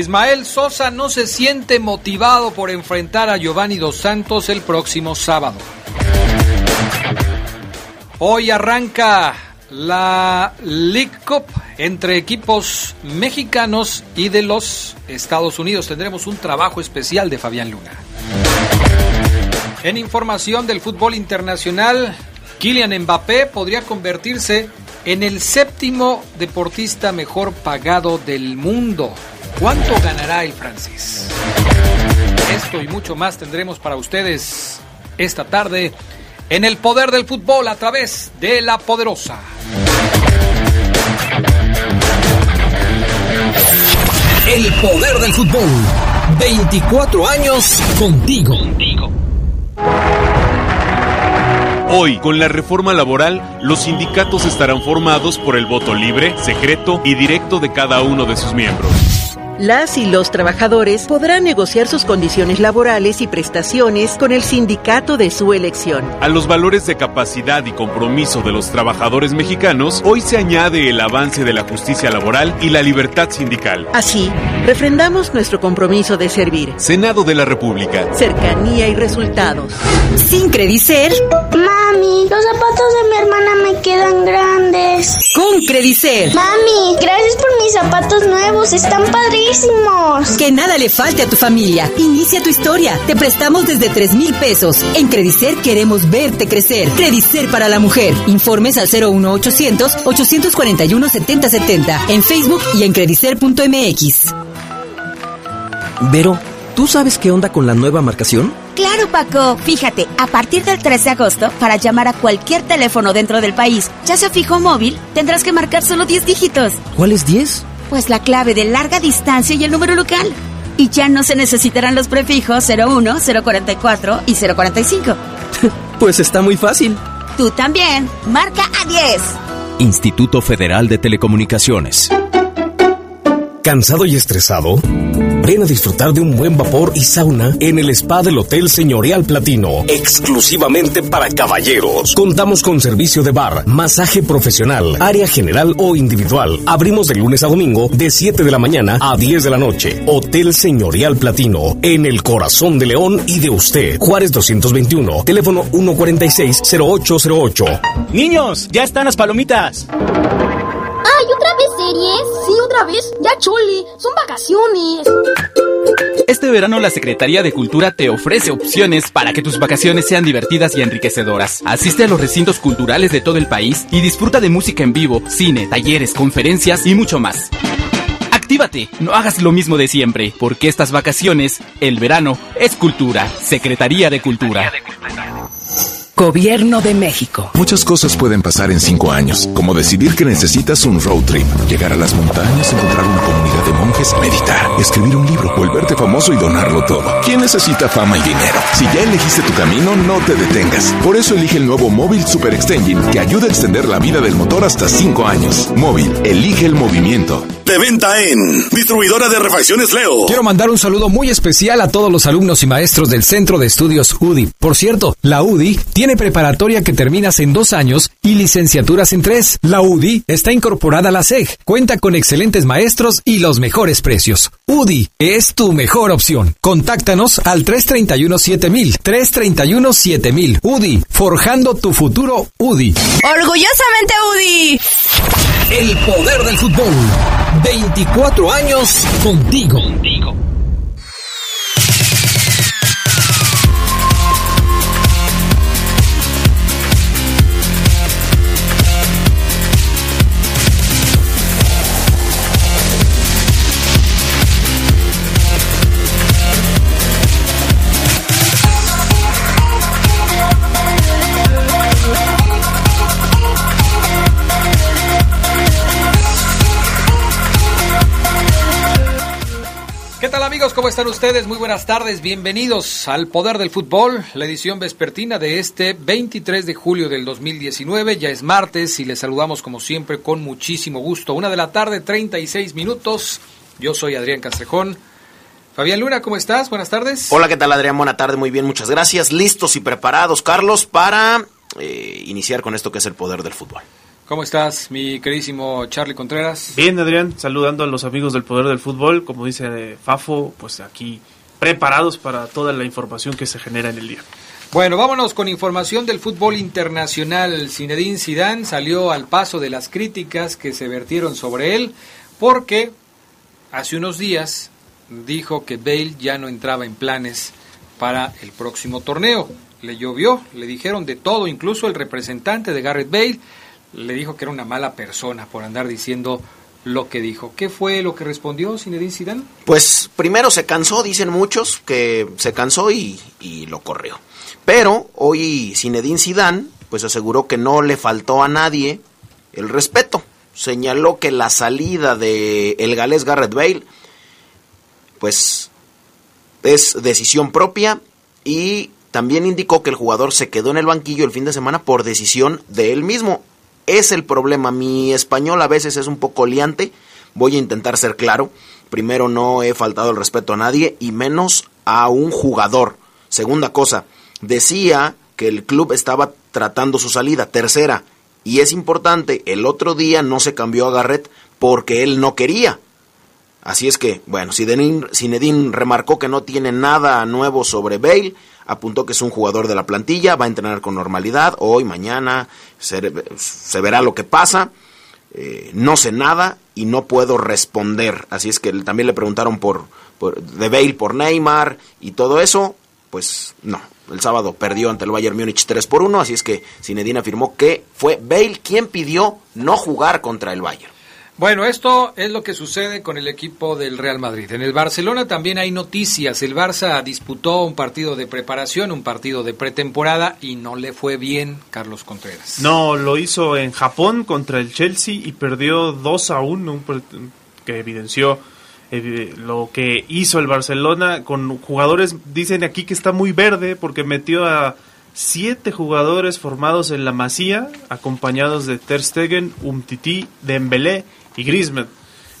Ismael Sosa no se siente motivado por enfrentar a Giovanni Dos Santos el próximo sábado. Hoy arranca la League Cup entre equipos mexicanos y de los Estados Unidos. Tendremos un trabajo especial de Fabián Luna. En información del fútbol internacional, Kylian Mbappé podría convertirse en el séptimo deportista mejor pagado del mundo. ¿Cuánto ganará el francés? Esto y mucho más tendremos para ustedes esta tarde en el poder del fútbol a través de la poderosa. El poder del fútbol. 24 años contigo. Hoy, con la reforma laboral, los sindicatos estarán formados por el voto libre, secreto y directo de cada uno de sus miembros. Las y los trabajadores podrán negociar sus condiciones laborales y prestaciones con el sindicato de su elección. A los valores de capacidad y compromiso de los trabajadores mexicanos, hoy se añade el avance de la justicia laboral y la libertad sindical. Así, refrendamos nuestro compromiso de servir. Senado de la República. Cercanía y resultados. Sin Credicer. Mami, los zapatos de mi hermana me quedan grandes. Con Credicer. Mami, gracias por mis zapatos nuevos, están padrísimos. Que nada le falte a tu familia. Inicia tu historia. Te prestamos desde 3 mil pesos. En Credicer queremos verte crecer. Credicer para la mujer. Informes al 01800 841 7070 en Facebook y en credicer.mx. Vero, ¿tú sabes qué onda con la nueva marcación? Claro, Paco. Fíjate, a partir del 3 de agosto, para llamar a cualquier teléfono dentro del país, ya sea fijo o móvil, tendrás que marcar solo 10 dígitos. ¿Cuáles 10? Pues la clave de larga distancia y el número local. Y ya no se necesitarán los prefijos 01, 044 y 045. pues está muy fácil. Tú también. Marca a 10. Instituto Federal de Telecomunicaciones. ¿Cansado y estresado? Ven a disfrutar de un buen vapor y sauna en el spa del Hotel Señorial Platino, exclusivamente para caballeros. Contamos con servicio de bar, masaje profesional, área general o individual. Abrimos de lunes a domingo de 7 de la mañana a 10 de la noche. Hotel Señorial Platino, en el corazón de León y de usted. Juárez 221, teléfono 146-0808. Niños, ya están las palomitas. ¡Ay, otra vez series! Sí, otra vez. Ya chole, son vacaciones. Este verano la Secretaría de Cultura te ofrece opciones para que tus vacaciones sean divertidas y enriquecedoras. Asiste a los recintos culturales de todo el país y disfruta de música en vivo, cine, talleres, conferencias y mucho más. Actívate, no hagas lo mismo de siempre, porque estas vacaciones, el verano, es cultura. Secretaría de Cultura. Gobierno de México. Muchas cosas pueden pasar en cinco años, como decidir que necesitas un road trip, llegar a las montañas, encontrar una comunidad de monjes, meditar, escribir un libro, volverte famoso y donarlo todo. ¿Quién necesita fama y dinero? Si ya elegiste tu camino, no te detengas. Por eso elige el nuevo Móvil Super Extension, que ayuda a extender la vida del motor hasta cinco años. Móvil, elige el movimiento. De venta en Distribuidora de Refacciones Leo. Quiero mandar un saludo muy especial a todos los alumnos y maestros del Centro de Estudios UDI. Por cierto, la UDI tiene preparatoria que terminas en dos años y licenciaturas en tres. La UDI está incorporada a la SEG, cuenta con excelentes maestros y los mejores precios. UDI es tu mejor opción. Contáctanos al 331-7000. 331-7000. UDI, forjando tu futuro UDI. Orgullosamente UDI. El poder del fútbol. 24 años contigo. Amigos, ¿cómo están ustedes? Muy buenas tardes, bienvenidos al Poder del Fútbol, la edición vespertina de este 23 de julio del 2019. Ya es martes y les saludamos como siempre con muchísimo gusto. Una de la tarde, 36 minutos. Yo soy Adrián Castrejón. Fabián Luna, ¿cómo estás? Buenas tardes. Hola, ¿qué tal Adrián? Buena tarde, muy bien, muchas gracias. Listos y preparados, Carlos, para eh, iniciar con esto que es el Poder del Fútbol. ¿Cómo estás, mi queridísimo Charlie Contreras? Bien, Adrián, saludando a los amigos del Poder del Fútbol, como dice Fafo, pues aquí preparados para toda la información que se genera en el día. Bueno, vámonos con información del fútbol internacional. Zinedine Zidane salió al paso de las críticas que se vertieron sobre él porque hace unos días dijo que Bale ya no entraba en planes para el próximo torneo. Le llovió, le dijeron de todo, incluso el representante de Garrett Bale le dijo que era una mala persona por andar diciendo lo que dijo. ¿Qué fue lo que respondió Zinedine Zidane? Pues primero se cansó, dicen muchos, que se cansó y, y lo corrió. Pero hoy Zinedine Zidane pues aseguró que no le faltó a nadie el respeto. Señaló que la salida de el galés Garrett Bale pues es decisión propia y también indicó que el jugador se quedó en el banquillo el fin de semana por decisión de él mismo es el problema. Mi español a veces es un poco liante. Voy a intentar ser claro. Primero, no he faltado el respeto a nadie y menos a un jugador. Segunda cosa, decía que el club estaba tratando su salida. Tercera, y es importante, el otro día no se cambió a Garrett porque él no quería. Así es que, bueno, Zinedine remarcó que no tiene nada nuevo sobre Bale, apuntó que es un jugador de la plantilla, va a entrenar con normalidad, hoy, mañana, se, verá lo que pasa, eh, no sé nada y no puedo responder. Así es que también le preguntaron por, de Bale por Neymar y todo eso, pues no. El sábado perdió ante el Bayern Múnich 3 por 1, así es que Zinedine afirmó que fue Bale quien pidió no jugar contra el Bayern. Bueno, esto es lo que sucede con el equipo del Real Madrid. En el Barcelona también hay noticias. El Barça disputó un partido de preparación, un partido de pretemporada y no le fue bien Carlos Contreras. No, lo hizo en Japón contra el Chelsea y perdió 2 a 1, que evidenció eh, lo que hizo el Barcelona con jugadores, dicen aquí que está muy verde porque metió a siete jugadores formados en la Masía, acompañados de Ter Stegen, Umtiti, Dembélé y Griezmann.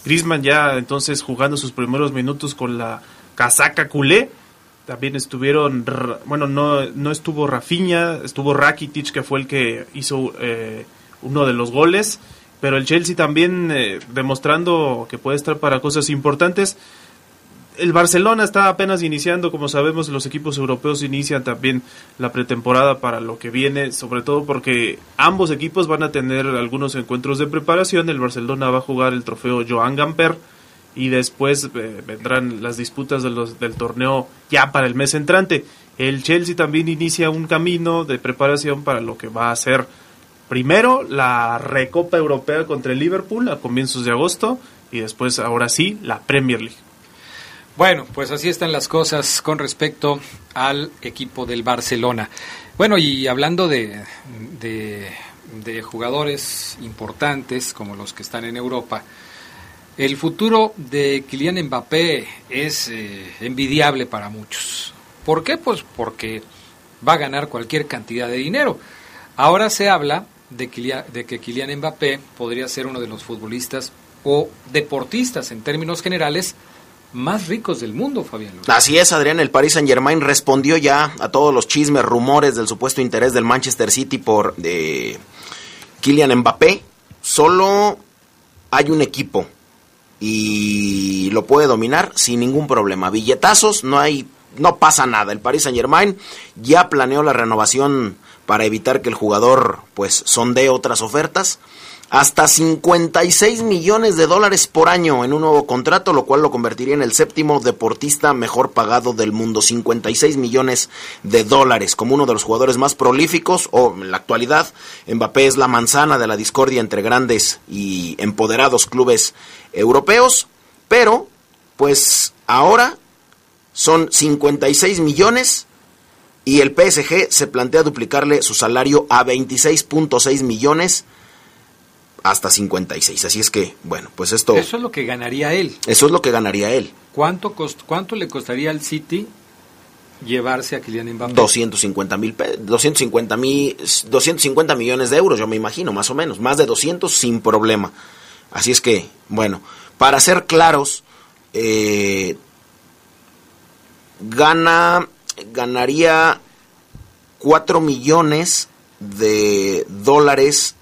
Griezmann ya entonces jugando sus primeros minutos con la casaca culé. También estuvieron, bueno, no, no estuvo Rafinha, estuvo Rakitic, que fue el que hizo eh, uno de los goles. Pero el Chelsea también eh, demostrando que puede estar para cosas importantes el Barcelona está apenas iniciando, como sabemos, los equipos europeos inician también la pretemporada para lo que viene, sobre todo porque ambos equipos van a tener algunos encuentros de preparación. El Barcelona va a jugar el trofeo Joan Gamper y después eh, vendrán las disputas de los, del torneo ya para el mes entrante. El Chelsea también inicia un camino de preparación para lo que va a ser primero la Recopa Europea contra el Liverpool a comienzos de agosto y después, ahora sí, la Premier League. Bueno, pues así están las cosas con respecto al equipo del Barcelona. Bueno, y hablando de, de, jugadores importantes como los que están en Europa, el futuro de Kylian Mbappé es eh, envidiable para muchos. ¿Por qué? Pues porque va a ganar cualquier cantidad de dinero. Ahora se habla de, de que Kylian Mbappé podría ser uno de los futbolistas o deportistas en términos generales más ricos del mundo, Fabián. Así es, Adrián, el Paris Saint Germain respondió ya a todos los chismes, rumores del supuesto interés del Manchester City por de Kylian Mbappé. Solo hay un equipo y lo puede dominar sin ningún problema. Billetazos, no hay, no pasa nada. El Paris Saint Germain ya planeó la renovación para evitar que el jugador pues sondee otras ofertas hasta 56 millones de dólares por año en un nuevo contrato, lo cual lo convertiría en el séptimo deportista mejor pagado del mundo. 56 millones de dólares como uno de los jugadores más prolíficos o en la actualidad Mbappé es la manzana de la discordia entre grandes y empoderados clubes europeos, pero pues ahora son 56 millones y el PSG se plantea duplicarle su salario a 26.6 millones hasta 56. Así es que, bueno, pues esto... Eso es lo que ganaría él. Eso es lo que ganaría él. ¿Cuánto, cost, ¿Cuánto le costaría al City llevarse a Kylian Mbappé? 250 mil 250, mil 250 millones de euros, yo me imagino, más o menos. Más de 200 sin problema. Así es que, bueno, para ser claros, eh, gana, ganaría 4 millones de dólares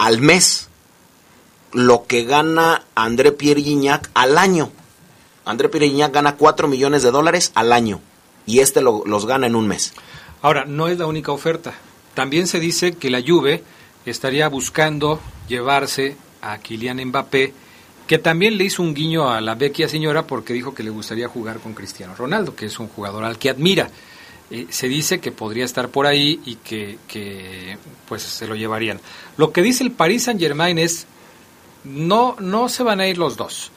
al mes lo que gana André Pierre Gignac al año. André Pierre Gignac gana 4 millones de dólares al año y este lo, los gana en un mes. Ahora, no es la única oferta. También se dice que la Juve estaría buscando llevarse a Kylian Mbappé, que también le hizo un guiño a la vecchia señora porque dijo que le gustaría jugar con Cristiano Ronaldo, que es un jugador al que admira. Eh, se dice que podría estar por ahí y que, que, pues se lo llevarían. Lo que dice el Paris Saint Germain es no, no se van a ir los dos.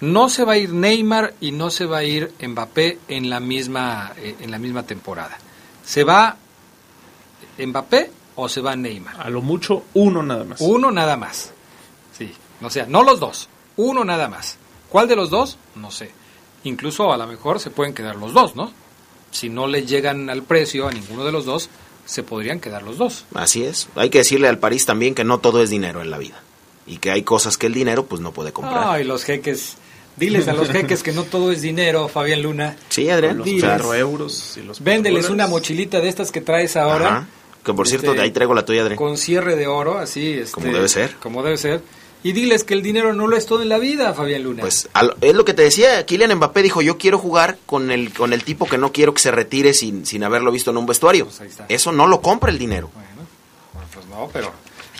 No se va a ir Neymar y no se va a ir Mbappé en la misma, eh, en la misma temporada. ¿Se va Mbappé o se va Neymar? A lo mucho uno nada más. Uno nada más. Sí, o sea, no los dos, uno nada más. ¿Cuál de los dos? No sé. Incluso a lo mejor se pueden quedar los dos, ¿no? Si no le llegan al precio a ninguno de los dos, se podrían quedar los dos. Así es. Hay que decirle al París también que no todo es dinero en la vida y que hay cosas que el dinero pues no puede comprar. Ay, los jeques. Diles a los jeques que no todo es dinero, Fabián Luna. Sí, Adrián. Los claro, euros y los Véndeles una mochilita de estas que traes ahora. Ajá. Que por cierto, de ahí traigo la tuya, Adrián. Con cierre de oro, así. Este, como debe ser. Como debe ser. Y diles que el dinero no lo es todo en la vida, Fabián Luna. Pues es lo que te decía, Kylian Mbappé dijo, yo quiero jugar con el, con el tipo que no quiero que se retire sin, sin haberlo visto en un vestuario. Pues Eso no lo compra el dinero. Bueno, pues no, pero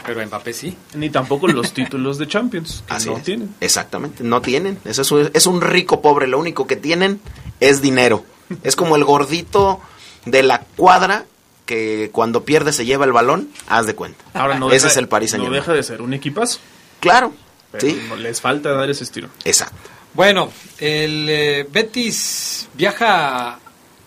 pero Mbappé sí. Ni tampoco los títulos de Champions, que Así no es. tienen. Exactamente, no tienen. Eso es, un- es un rico pobre, lo único que tienen es dinero. Es como el gordito de la cuadra que cuando pierde se lleva el balón, haz de cuenta. Ahora no Ese deja- es el Paris Saint No deja de ser un equipazo. Claro, Pero sí, no- les falta dar ese estilo. exacto. Bueno, el eh, Betis viaja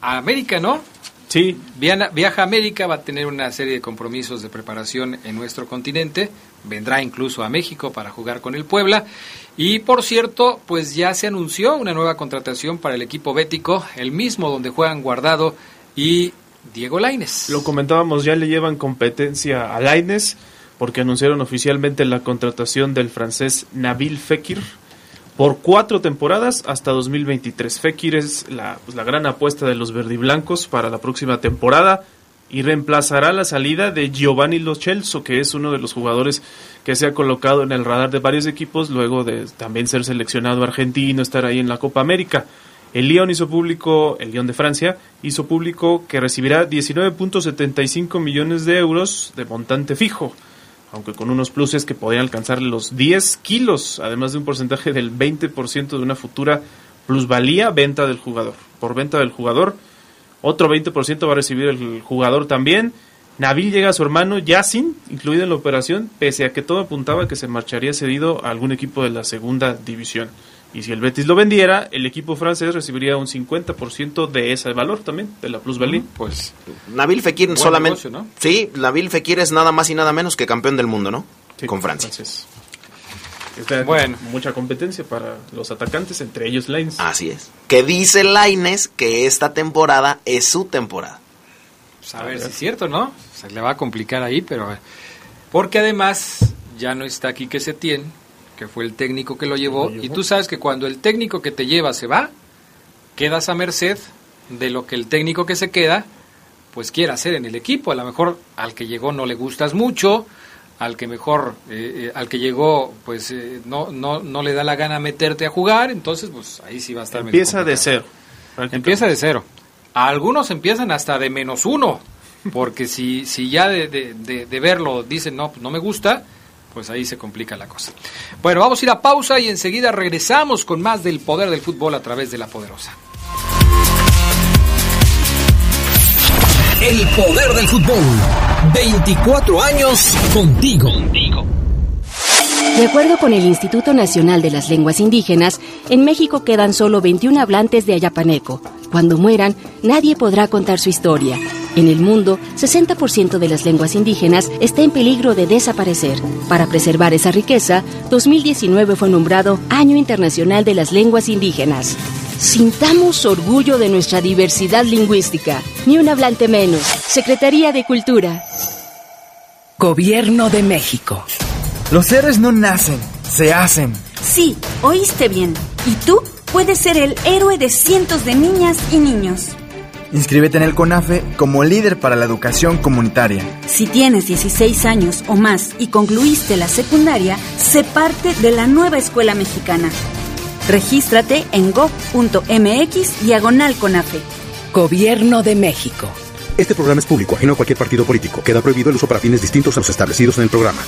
a América, ¿no? Sí. Viaja, viaja a América, va a tener una serie de compromisos de preparación en nuestro continente. Vendrá incluso a México para jugar con el Puebla. Y por cierto, pues ya se anunció una nueva contratación para el equipo bético, el mismo donde juegan Guardado y Diego Laines. Lo comentábamos, ya le llevan competencia a Laines porque anunciaron oficialmente la contratación del francés Nabil Fekir por cuatro temporadas hasta 2023. Fekir es la, pues, la gran apuesta de los verdiblancos para la próxima temporada y reemplazará la salida de Giovanni Lo Celso, que es uno de los jugadores que se ha colocado en el radar de varios equipos luego de también ser seleccionado argentino, estar ahí en la Copa América. El Lyon hizo público, el Lyon de Francia, hizo público que recibirá 19.75 millones de euros de montante fijo, aunque con unos pluses que podrían alcanzar los 10 kilos, además de un porcentaje del 20% de una futura plusvalía venta del jugador. Por venta del jugador, otro 20% va a recibir el jugador también. Nabil llega a su hermano Yassin, incluido en la operación, pese a que todo apuntaba que se marcharía cedido a algún equipo de la segunda división. Y si el Betis lo vendiera, el equipo francés recibiría un 50% de ese valor también, de la plusvalía. Pues Nabil Fekir Buen solamente... negocio, ¿no? Sí, Nabil Fekir es nada más y nada menos que campeón del mundo, ¿no? Sí, Con Francia. francés. Está Bueno. mucha competencia para los atacantes, entre ellos Lines. Así es. Que dice Laines que esta temporada es su temporada. Pues a ver si es cierto, ¿no? Se le va a complicar ahí, pero... Porque además ya no está Quique Setién, que fue el técnico que lo llevó, y tú sabes que cuando el técnico que te lleva se va, quedas a merced de lo que el técnico que se queda, pues quiera hacer en el equipo. A lo mejor al que llegó no le gustas mucho, al que mejor, eh, eh, al que llegó, pues eh, no, no, no le da la gana meterte a jugar, entonces pues ahí sí va a estar medio Empieza de cero. Empieza de cero. Algunos empiezan hasta de menos uno, porque si, si ya de, de- de- de verlo dicen, no, pues no me gusta, pues ahí se complica la cosa. Bueno, vamos a ir a pausa y enseguida regresamos con más del poder del fútbol a través de la poderosa. El poder del fútbol. 24 años contigo. De acuerdo con el Instituto Nacional de las Lenguas Indígenas, en México quedan solo 21 hablantes de ayapaneco. Cuando mueran, nadie podrá contar su historia. En el mundo, 60% de las lenguas indígenas está en peligro de desaparecer. Para preservar esa riqueza, 2019 fue nombrado Año Internacional de las Lenguas Indígenas. Sintamos orgullo de nuestra diversidad lingüística. Ni un hablante menos. Secretaría de Cultura. Gobierno de México. Los héroes no nacen, se hacen. Sí, oíste bien. ¿Y tú? Puedes ser el héroe de cientos de niñas y niños. Inscríbete en el CONAFE como líder para la educación comunitaria. Si tienes 16 años o más y concluiste la secundaria, sé parte de la nueva escuela mexicana. Regístrate en gov.mx diagonal CONAFE. Gobierno de México. Este programa es público, ajeno a cualquier partido político. Queda prohibido el uso para fines distintos a los establecidos en el programa.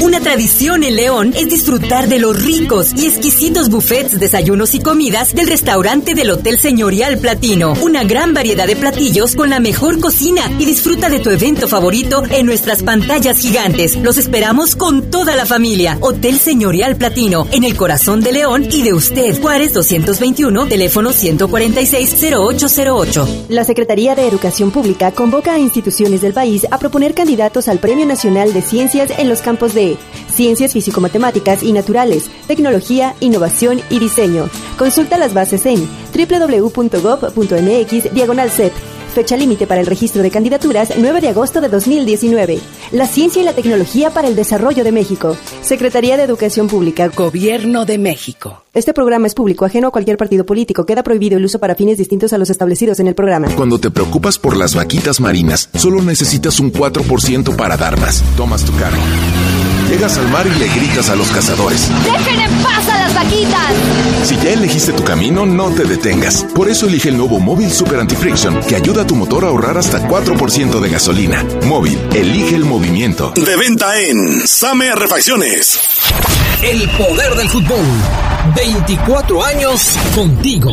Una tradición en León es disfrutar de los ricos y exquisitos buffets, desayunos y comidas del restaurante del Hotel Señorial Platino. Una gran variedad de platillos con la mejor cocina y disfruta de tu evento favorito en nuestras pantallas gigantes. Los esperamos con toda la familia. Hotel Señorial Platino, en el corazón de León y de usted. Juárez 221, teléfono 146-0808. La Secretaría de Educación Pública convoca a instituciones del país a proponer candidatos al Premio Nacional de Ciencias en los campos de Ciencias Físico-Matemáticas y Naturales, Tecnología, Innovación y Diseño. Consulta las bases en www.gov.mx diagonal. Fecha límite para el registro de candidaturas 9 de agosto de 2019. La ciencia y la tecnología para el desarrollo de México. Secretaría de Educación Pública. Gobierno de México. Este programa es público, ajeno a cualquier partido político. Queda prohibido el uso para fines distintos a los establecidos en el programa. Cuando te preocupas por las vaquitas marinas, solo necesitas un 4% para dar más. Tomas tu cargo. Llegas al mar y le gritas a los cazadores. ¡Dejen en paz a las vaquitas! Si ya elegiste tu camino, no te detengas. Por eso elige el nuevo Móvil Super Anti-Friction, que ayuda a tu motor a ahorrar hasta 4% de gasolina. Móvil, elige el movimiento. De venta en Same Refacciones. El poder del fútbol. 24 años contigo.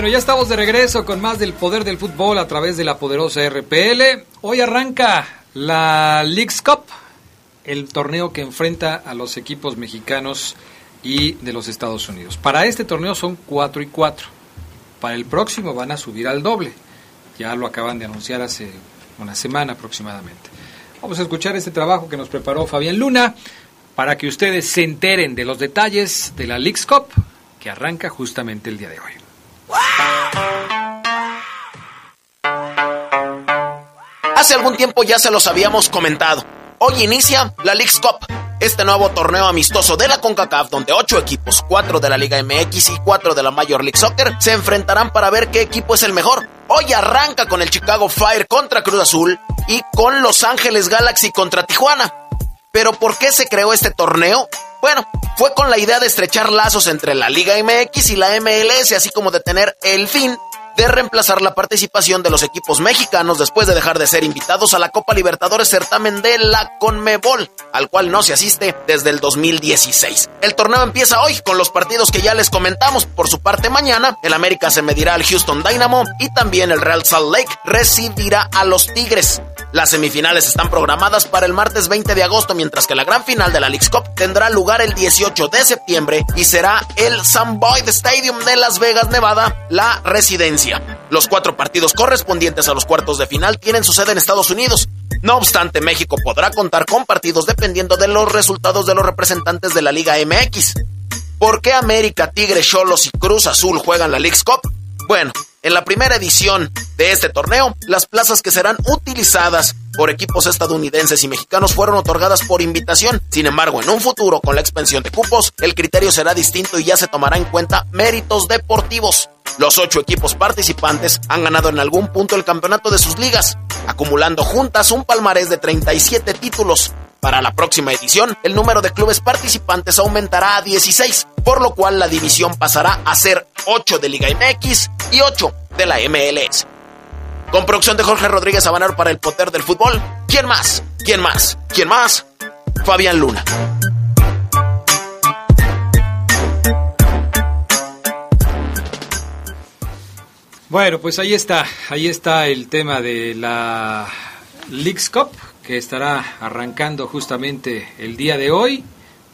Bueno, ya estamos de regreso con más del poder del fútbol a través de la poderosa RPL. Hoy arranca la Leagues Cup, el torneo que enfrenta a los equipos mexicanos y de los Estados Unidos. Para este torneo son 4 y 4. Para el próximo van a subir al doble. Ya lo acaban de anunciar hace una semana aproximadamente. Vamos a escuchar este trabajo que nos preparó Fabián Luna para que ustedes se enteren de los detalles de la Leagues Cup que arranca justamente el día de hoy. Hace algún tiempo ya se los habíamos comentado. Hoy inicia la Leagues Cup, este nuevo torneo amistoso de la CONCACAF donde ocho equipos, cuatro de la Liga MX y cuatro de la Major League Soccer, se enfrentarán para ver qué equipo es el mejor. Hoy arranca con el Chicago Fire contra Cruz Azul y con Los Ángeles Galaxy contra Tijuana. Pero ¿por qué se creó este torneo? Bueno, fue con la idea de estrechar lazos entre la Liga MX y la MLS, así como de tener el fin de reemplazar la participación de los equipos mexicanos después de dejar de ser invitados a la Copa Libertadores certamen de la Conmebol, al cual no se asiste desde el 2016. El torneo empieza hoy con los partidos que ya les comentamos. Por su parte, mañana el América se medirá al Houston Dynamo y también el Real Salt Lake recibirá a los Tigres. Las semifinales están programadas para el martes 20 de agosto, mientras que la gran final de la Leagues Cup tendrá lugar el 18 de septiembre y será el Sun Boyd Stadium de Las Vegas, Nevada, la residencia. Los cuatro partidos correspondientes a los cuartos de final tienen su sede en Estados Unidos. No obstante, México podrá contar con partidos dependiendo de los resultados de los representantes de la Liga MX. ¿Por qué América, Tigre, Cholos y Cruz Azul juegan la Leagues Cup? Bueno, en la primera edición de este torneo, las plazas que serán utilizadas por equipos estadounidenses y mexicanos fueron otorgadas por invitación. Sin embargo, en un futuro, con la expansión de cupos, el criterio será distinto y ya se tomará en cuenta méritos deportivos. Los ocho equipos participantes han ganado en algún punto el campeonato de sus ligas, acumulando juntas un palmarés de 37 títulos. Para la próxima edición, el número de clubes participantes aumentará a 16, por lo cual la división pasará a ser 8 de Liga MX y 8 de la MLS. Con producción de Jorge Rodríguez Habanero para el poder del fútbol. ¿Quién más? ¿Quién más? ¿Quién más? Fabián Luna. Bueno, pues ahí está, ahí está el tema de la Leagues Cup que estará arrancando justamente el día de hoy.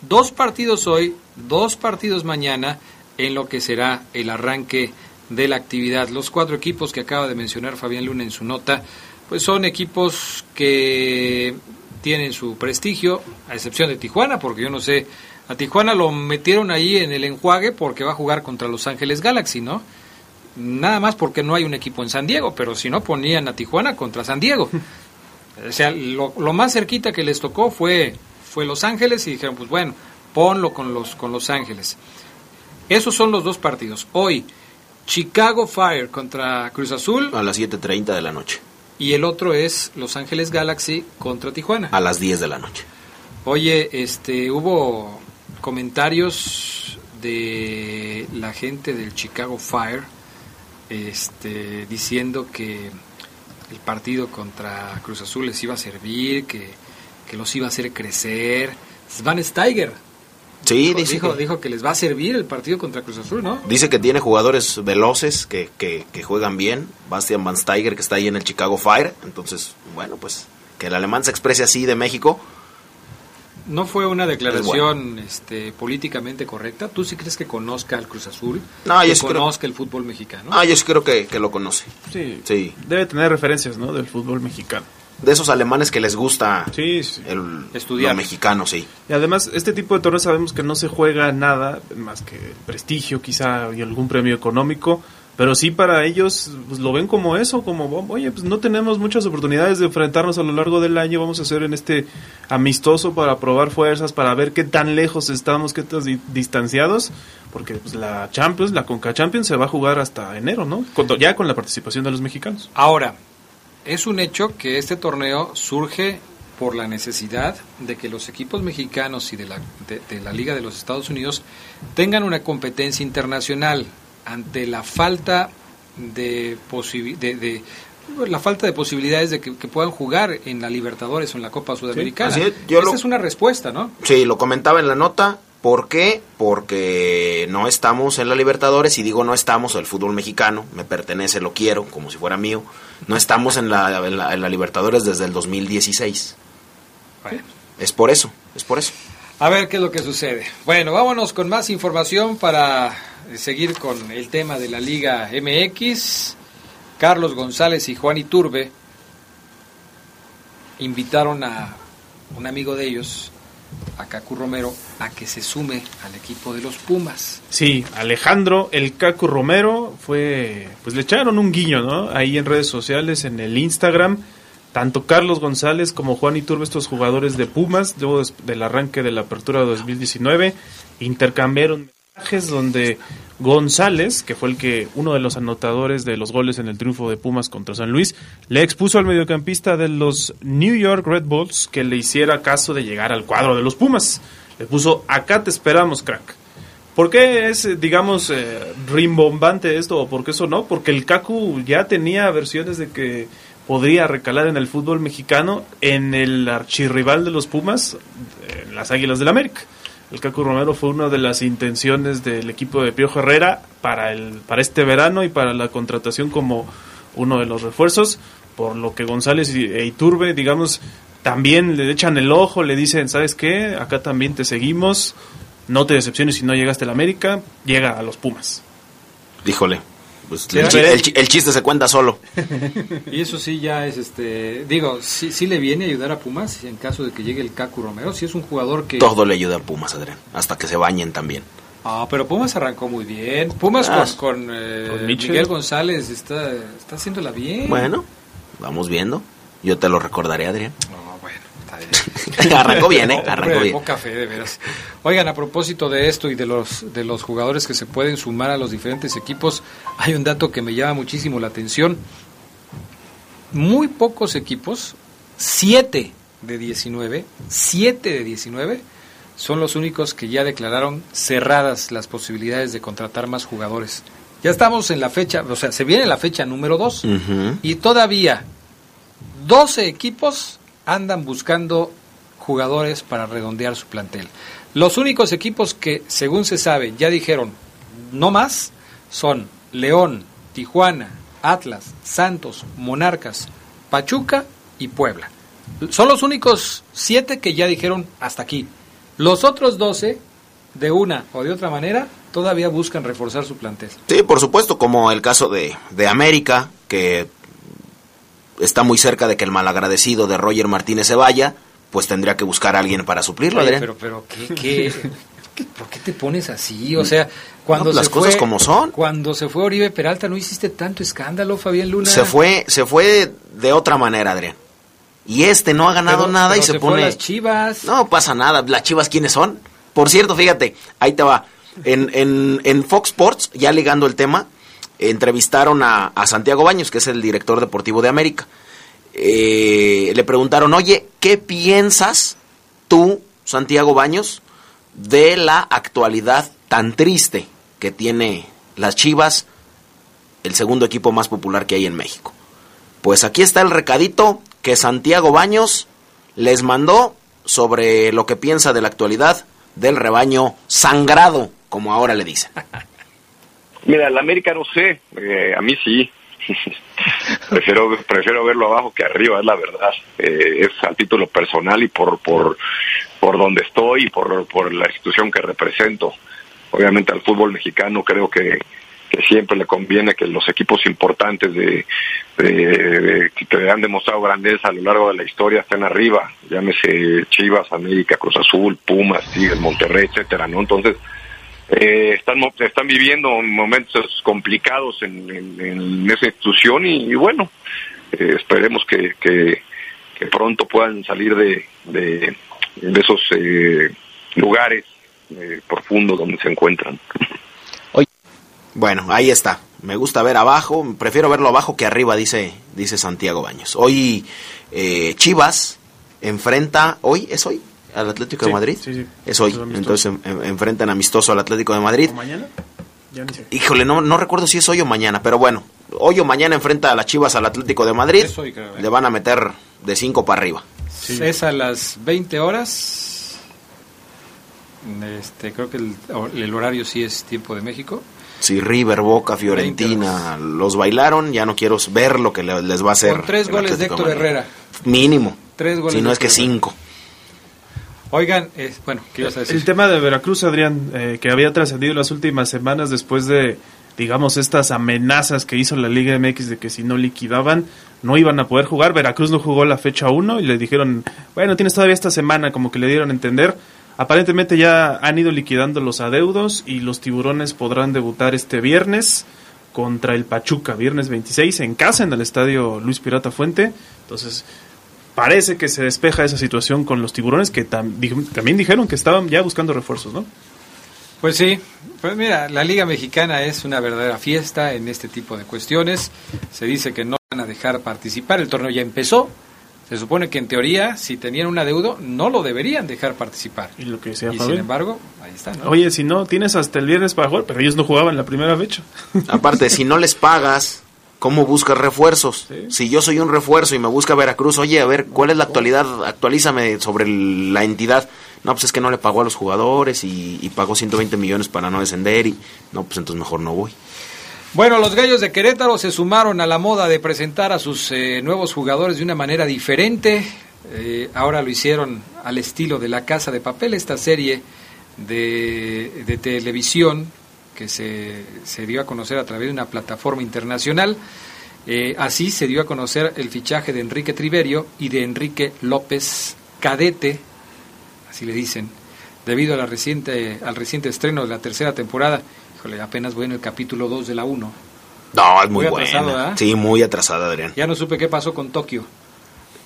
Dos partidos hoy, dos partidos mañana en lo que será el arranque de la actividad. Los cuatro equipos que acaba de mencionar Fabián Luna en su nota, pues son equipos que tienen su prestigio, a excepción de Tijuana, porque yo no sé, a Tijuana lo metieron ahí en el enjuague porque va a jugar contra Los Ángeles Galaxy, ¿no? Nada más porque no hay un equipo en San Diego, pero si no ponían a Tijuana contra San Diego. O sea, lo, más cerquita que les tocó fue, fue Los Ángeles y dijeron, pues bueno, ponlo con los, con Los Ángeles. Esos son los dos partidos. Hoy, Chicago Fire contra Cruz Azul. A las 7.30 de la noche. Y el otro es Los Ángeles Galaxy contra Tijuana. A las 10 de la noche. Oye, este, hubo comentarios de la gente del Chicago Fire este, diciendo que el partido contra Cruz Azul les iba a servir, que, los iba a hacer crecer. Van Steiger. Sí, dijo, dijo, que... dijo, que les va a servir el partido contra Cruz Azul, ¿no? Dice que tiene jugadores veloces que, que, que juegan bien. Bastian Van Steiger, que está ahí en el Chicago Fire. Entonces, bueno, pues que el alemán se exprese así de México no fue una declaración este, políticamente correcta. ¿Tú sí crees que conozca al Cruz Azul? No, que yo conozca el fútbol mexicano. Ah, yo sí creo que, lo conoce. Sí, sí. Debe tener referencias, ¿no? Del fútbol mexicano. De esos alemanes que les gusta sí, el estudiar mexicano, sí. Y además, este tipo de torneos sabemos que no se juega nada más que prestigio, quizá, y algún premio económico pero sí para ellos pues, lo ven como eso, como, oye, pues no tenemos muchas oportunidades de enfrentarnos a lo largo del año, vamos a hacer en este amistoso para probar fuerzas, para ver qué tan lejos estamos, qué tan distanciados, porque pues, la Champions, la Conca Champions se va a jugar hasta enero, ¿no? ya con la participación de los mexicanos. Ahora, es un hecho que este torneo surge por la necesidad de que los equipos mexicanos y de la, de la Liga de los Estados Unidos tengan una competencia internacional ante la falta de, de, la falta de posibilidades de que, puedan jugar en la Libertadores o en la Copa Sudamericana. Sí, Esa es una respuesta, ¿no? Sí, lo comentaba en la nota. ¿Por qué? Porque no estamos en la Libertadores y digo no estamos, el fútbol mexicano me pertenece, lo quiero, como si fuera mío. No estamos en la, en la, Libertadores desde el 2016. Es por eso, es por eso. A ver qué es lo que sucede. Bueno, vámonos con más información para seguir con el tema de la Liga MX, Carlos González y Juan Iturbe invitaron a un amigo de ellos, a Cacu Romero, a que se sume al equipo de los Pumas. Sí, Alejandro, el Cacu Romero, fue, pues le echaron un guiño, ¿no? Ahí en redes sociales, en el Instagram. Tanto Carlos González como Juan Iturbe, estos jugadores de Pumas, luego del arranque de la apertura de 2019, intercambiaron donde González, que fue el que uno de los anotadores de los goles en el triunfo de Pumas contra San Luis, le expuso al mediocampista de los New York Red Bulls que le hiciera caso de llegar al cuadro de los Pumas. Le puso, acá te esperamos, crack. ¿Por qué es, digamos, eh, rimbombante esto o por qué eso no? Porque el Kaku ya tenía versiones de que podría recalar en el fútbol mexicano en el archirrival de los Pumas, en las Águilas del América. El Cacu Romero fue una de las intenciones del equipo de Piojo Herrera para, el, para este verano y para la contratación como uno de los refuerzos, por lo que González e Iturbe, digamos, también le echan el ojo, le dicen, ¿sabes qué? Acá también te seguimos, no te decepciones si no llegaste a la América, llega a los Pumas. Díjole. Pues el, chiste se cuenta solo. y eso sí ya es, este, digo, sí, sí le viene a ayudar a Pumas en caso de que llegue el Cacu Romero. Si es un jugador que... Todo le ayuda a Pumas, Adrián, hasta que se bañen también. Ah, pero Pumas arrancó muy bien. Pumas ah. con, eh, Miguel González está, está haciéndola bien. Bueno, vamos viendo. Yo te lo recordaré, Adrián. Arrancó bien, ¿eh? Arrancó bien. Café, de veras. Oigan, a propósito de esto y de los, de los jugadores que se pueden sumar a los diferentes equipos, hay un dato que me llama muchísimo la atención. Muy pocos equipos, siete de 19, 7 de 19, son los únicos que ya declararon cerradas las posibilidades de contratar más jugadores. Ya estamos en la fecha, o sea, se viene la fecha número 2 y todavía 12 equipos andan buscando jugadores para redondear su plantel. Los únicos equipos que, según se sabe, ya dijeron no más son León, Tijuana, Atlas, Santos, Monarcas, Pachuca y Puebla. Son los únicos siete que ya dijeron hasta aquí. Los otros 12, de una o de otra manera, todavía buscan reforzar su plantel. Sí, por supuesto, como el caso de, de América, que está muy cerca de que el malagradecido de Roger Martínez se vaya, pues tendría que buscar a alguien para suplirlo, Oye, Adrián. pero, pero, ¿qué, qué, qué- por qué te pones así? O sea, cuando No, las se cosas fue- como son. Cuando se fue Oribe Peralta, ¿no hiciste tanto escándalo, Fabián Luna? Se fue, se fue de otra manera, Adrián. Y este no ha ganado Pero- nada y se, se fue a pone. las Chivas. No pasa nada. ¿Las Chivas quiénes son? Por cierto, fíjate, ahí te va. En, en, en Fox Sports, ya ligando el tema, entrevistaron a, a Santiago Baños, que es el director deportivo de América. Eh, le preguntaron, oye, ¿qué piensas tú, Santiago Baños, de la actualidad tan triste que tiene las Chivas, el segundo equipo más popular que hay en México? Pues aquí está el recadito que Santiago Baños les mandó sobre lo que piensa de la actualidad del rebaño sangrado, como ahora le dicen. Mira, el América no sé, eh, a mí sí. prefiero prefiero verlo abajo que arriba, es la verdad. Eh, es a título personal y por por por donde estoy y por por la institución que represento. Obviamente al fútbol mexicano creo que que siempre le conviene que los equipos importantes de, de- de- han demostrado grandeza a lo largo de la historia estén arriba, llámese Chivas, América, Cruz Azul, Pumas, Tigres, Monterrey, etcétera, ¿no? Entonces, eh, están, están viviendo momentos complicados en, esa institución y, bueno, eh, esperemos que, que, pronto puedan salir de, de, de esos eh, lugares eh, profundos donde se encuentran. Bueno, ahí está. Me gusta ver abajo, prefiero verlo abajo que arriba, dice, dice Santiago Baños. Hoy eh, Chivas enfrenta, hoy es hoy, al Atlético de Sí, Madrid. sí, sí. Es hoy, entonces en- enfrentan amistoso al Atlético de Madrid. ¿Mañana? Ya ni sé. Híjole, no, no recuerdo si es hoy o mañana, pero bueno, hoy o mañana enfrenta a las Chivas al Atlético de Madrid. Es hoy, creo, ¿eh? Le van a meter de 5 para arriba. Es a las 20 horas. Este, creo que el, el horario sí es tiempo de México. Si River, Boca, Fiorentina los bailaron, ya no quiero ver lo que le- les va a hacer. Con tres goles de Héctor Madrid. Herrera. Mínimo. Tres goles Si no es que cinco. Oigan, eh, bueno, ¿qué ibas a decir? El tema de Veracruz, Adrián, eh, que había trascendido las últimas semanas después de, digamos, estas amenazas que hizo la Liga MX de que si no liquidaban, no iban a poder jugar. Veracruz no jugó la fecha 1 y le dijeron, bueno, tienes todavía esta semana, como que le dieron a entender. Aparentemente ya han ido liquidando los adeudos y los tiburones podrán debutar este viernes contra el Pachuca, viernes 26, en casa, en el estadio Luis Pirata Fuente. Entonces, parece que se despeja esa situación con los tiburones que tam- di- también dijeron que estaban ya buscando refuerzos, ¿no? Pues sí, pues mira, la Liga Mexicana es una verdadera fiesta en este tipo de cuestiones. Se dice que no van a dejar participar, el torneo ya empezó. Se supone que en teoría, si tenían un adeudo, no lo deberían dejar participar. Y lo que decía Y Fabián. sin embargo, ahí está, ¿no? Oye, si no, tienes hasta el viernes para jugar, pero ellos no jugaban la primera fecha. Aparte, si no les pagas, ¿cómo buscas refuerzos? Si yo soy un refuerzo y me busca Veracruz, oye, a ver, ¿cuál es la actualidad? Actualízame sobre la entidad. No, pues es que no le pagó a los jugadores y, y pagó 120 millones para no descender y no, pues entonces mejor no voy. Bueno, los gallos de Querétaro se sumaron a la moda de presentar a sus eh, nuevos jugadores de una manera diferente. Eh, ahora lo hicieron al estilo de La Casa de Papel, esta serie de, de televisión que se, se dio a conocer a través de una plataforma internacional. Eh, así se dio a conocer el fichaje de Enrique Triverio y de Enrique López Cadete, así le dicen, debido a la reciente, al reciente estreno de la tercera temporada. Híjole, apenas voy en el capítulo 2 de la 1. No, es muy, Muy buena. atrasado, ¿verdad? Sí, muy atrasada, Adrián. Ya no supe qué pasó con Tokio.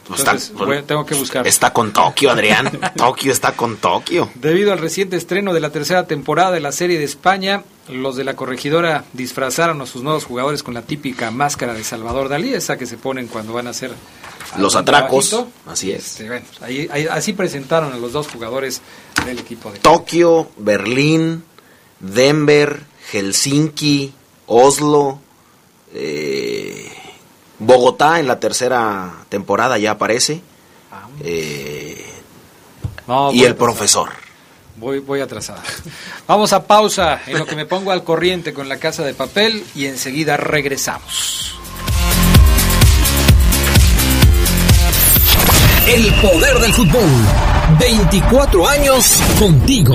Pues Entonces, está, tengo que buscar. está con Tokio, Adrián. Tokio está con Tokio. Debido al reciente estreno de la tercera temporada de la serie de España, los de la corregidora disfrazaron a sus nuevos jugadores con la típica máscara de Salvador Dalí, esa que se ponen cuando van a hacer Los atracos, trabajito. así es. Este, bueno, ahí- ahí- así presentaron a los dos jugadores del equipo de Tokio, Berlín, Denver, Helsinki, Oslo, eh, Bogotá en la tercera temporada ya aparece. eh, No, y el atrasado. profesor. Voy, voy atrasada. Vamos a pausa en lo que me pongo al corriente con la casa de papel y enseguida regresamos. El poder del fútbol. 24 años contigo.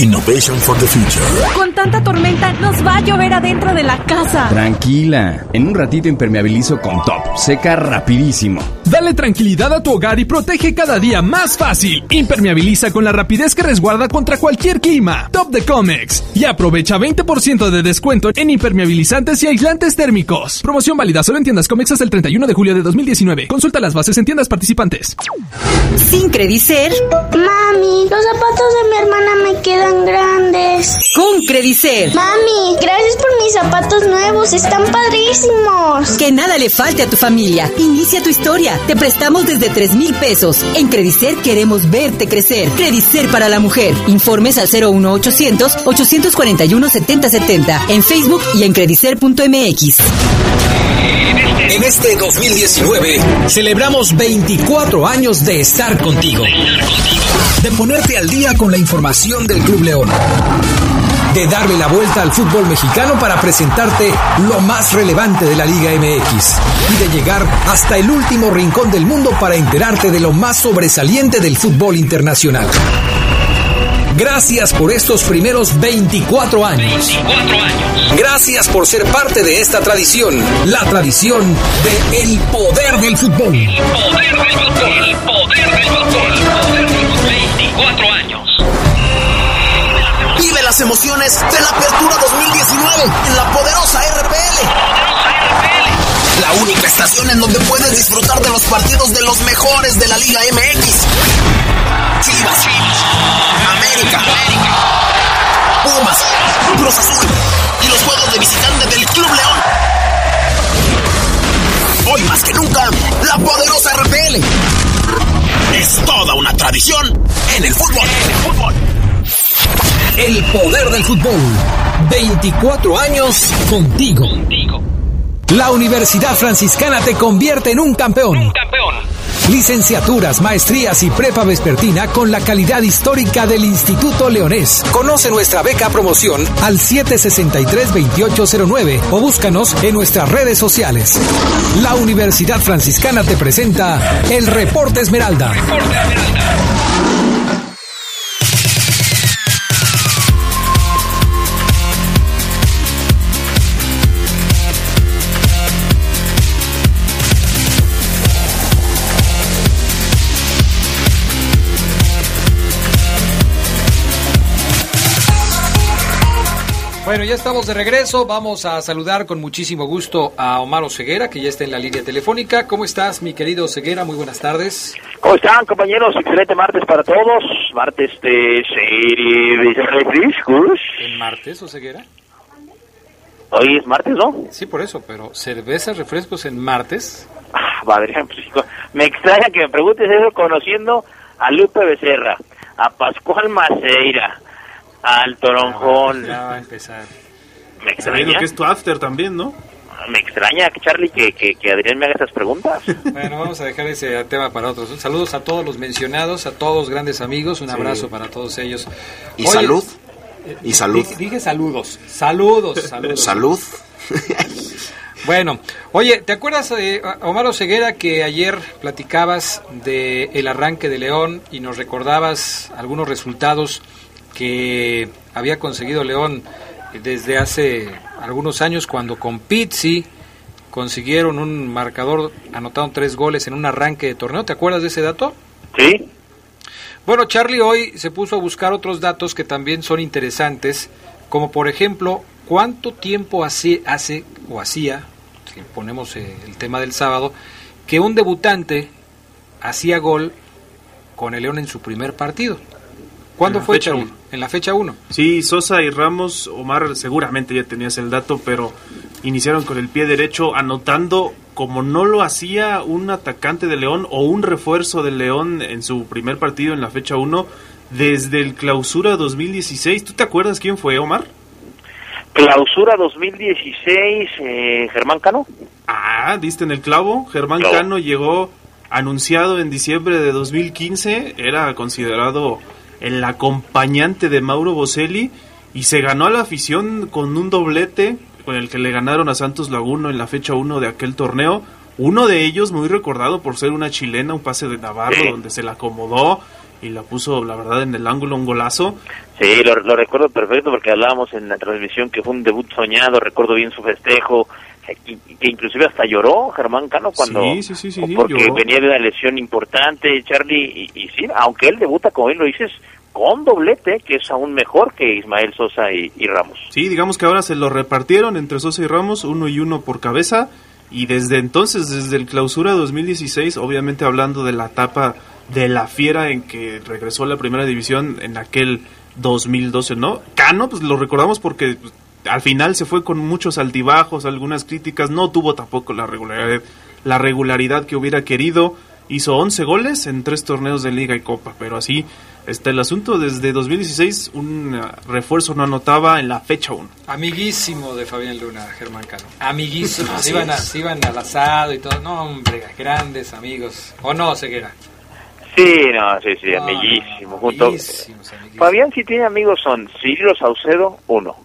Innovation for the future. Con tanta tormenta nos va a llover adentro de la casa. Tranquila, en un ratito impermeabilizo con top, seca rapidísimo. Dale tranquilidad a tu hogar y protege cada día más fácil. Impermeabiliza con la rapidez que resguarda contra cualquier clima. Top de Comex. Y aprovecha 20% de descuento en impermeabilizantes y aislantes térmicos. Promoción válida solo en tiendas Comex hasta el 31 de julio de 2019. Consulta las bases en tiendas participantes. Sin Credicer. Mami, los zapatos de mi hermana me quedan grandes. Con Credicer. Mami, gracias por mis zapatos nuevos, están padrísimos. Que nada le falte a tu familia. Inicia tu historia. Te prestamos desde 3 mil pesos. En Credicer queremos verte crecer. Credicer para la mujer. Informes al 01800 841 7070. En Facebook y en credicer.mx. En este 2019 celebramos 24 años de estar contigo. De ponerte al día con la información del Club León. De darle la vuelta al fútbol mexicano para presentarte lo más relevante de la Liga MX. Y de llegar hasta el último rincón del mundo para enterarte de lo más sobresaliente del fútbol internacional. Gracias por estos primeros 24 años. Gracias por ser parte de esta tradición, la tradición de el poder del fútbol. El poder del fútbol. El poder del fútbol. El poder del fútbol. 24 años. Emociones de la Apertura 2019 en la poderosa RPL. La única estación en donde puedes disfrutar de los partidos de los mejores de la Liga MX. Chivas, América, Pumas, Cruz Azul y los juegos de visitante del Club León. Hoy más que nunca, la poderosa RPL. Es toda una tradición en el fútbol. En el fútbol. El poder del fútbol. 24 años contigo. La Universidad Franciscana te convierte en un campeón. Licenciaturas, maestrías y prepa vespertina con la calidad histórica del Instituto Leonés. Conoce nuestra beca promoción al 763-2809 o búscanos en nuestras redes sociales. La Universidad Franciscana te presenta el Reporte Esmeralda. Bueno, ya estamos de regreso. Vamos a saludar con muchísimo gusto a Omar Ceguera, que ya está en la línea telefónica. ¿Cómo estás, mi querido Ceguera? Muy buenas tardes. ¿Cómo están, compañeros? Excelente martes para todos. Martes de serie de refrescos. ¿En martes Ceguera? Hoy es martes, ¿no? Sí, por eso, pero cervezas, refrescos en martes. Ah, madre, pues, me extraña que me preguntes eso conociendo a Lupe Becerra, a Pascual Maceira, al Toronjón. Ya va a empezar. Me extraña, que es tu after también, ¿no? me extraña, Charlie, que, que, que Adrián me haga estas preguntas. Bueno, vamos a dejar ese tema para otros. Saludos a todos los mencionados, a todos grandes amigos. Un Sí. abrazo para todos ellos. Y salud. Y salud. Dije, saludos. Saludos, saludos. Salud. Bueno, oye, ¿te acuerdas, eh, Omar Ceguera, que ayer platicabas de el arranque de León y nos recordabas algunos resultados que había conseguido León desde hace algunos años cuando con Pizzi consiguieron un marcador, anotaron tres goles en un arranque de torneo? ¿Te acuerdas de ese dato? Sí. Bueno, Charlie hoy se puso a buscar otros datos que también son interesantes, como por ejemplo, ¿cuánto tiempo hace, hace o hacía, si ponemos eh, el tema del sábado, que un debutante hacía gol con el León en su primer partido. ¿Cuándo fue, fecha uno. En la fecha 1. Sí, Sosa y Ramos, Omar, seguramente ya tenías el dato, pero iniciaron con el pie derecho anotando como no lo hacía un atacante de León o un refuerzo de León en su primer partido en la fecha 1 desde el clausura 2016. ¿Tú te acuerdas quién fue, Omar? Clausura 2016, eh, Germán Cano. Ah, diste en el clavo. Germán. Cano llegó anunciado en diciembre de 2015. Era considerado el acompañante de Mauro Boselli y se ganó a la afición con un doblete con el que le ganaron a Santos Laguno en la fecha 1 de aquel torneo. Uno de ellos muy recordado por ser una chilena, un pase de Navarro Sí. donde se la acomodó y la puso, la verdad, en el ángulo un golazo. Sí, lo, lo recuerdo perfecto porque hablábamos en la transmisión que fue un debut soñado, recuerdo bien su festejo, que inclusive hasta lloró Germán Cano cuando Sí, sí, sí, porque lloró. venía de una lesión importante, Charlie, y, y sí, aunque él debuta, como bien lo dices, con doblete, que es aún mejor que Ismael Sosa y, y Ramos. Sí, digamos que ahora se lo repartieron entre Sosa y Ramos, uno y uno por cabeza. Y desde entonces, desde el clausura 2016, obviamente hablando de la etapa de la fiera en que regresó a la primera división en aquel 2012, ¿no? Cano, pues lo recordamos porque pues, al final se fue con muchos altibajos, algunas críticas, no tuvo tampoco la regularidad, la regularidad que hubiera querido. Hizo 11 goles en tres torneos de liga y copa, pero así está el asunto. Desde 2016 un eh, refuerzo no anotaba en la fecha 1. Amiguísimo de Fabián Luna, Germán Cano. Amiguísimo. Se, iban a- se iban al asado y todo. No, hombre, grandes amigos. ¿O no, Ceguera? Sí, no, sí, sí, amiguísimo. junto- amiguísimos, Fabián, si tiene amigos, son Cirilo Saucedo, uno.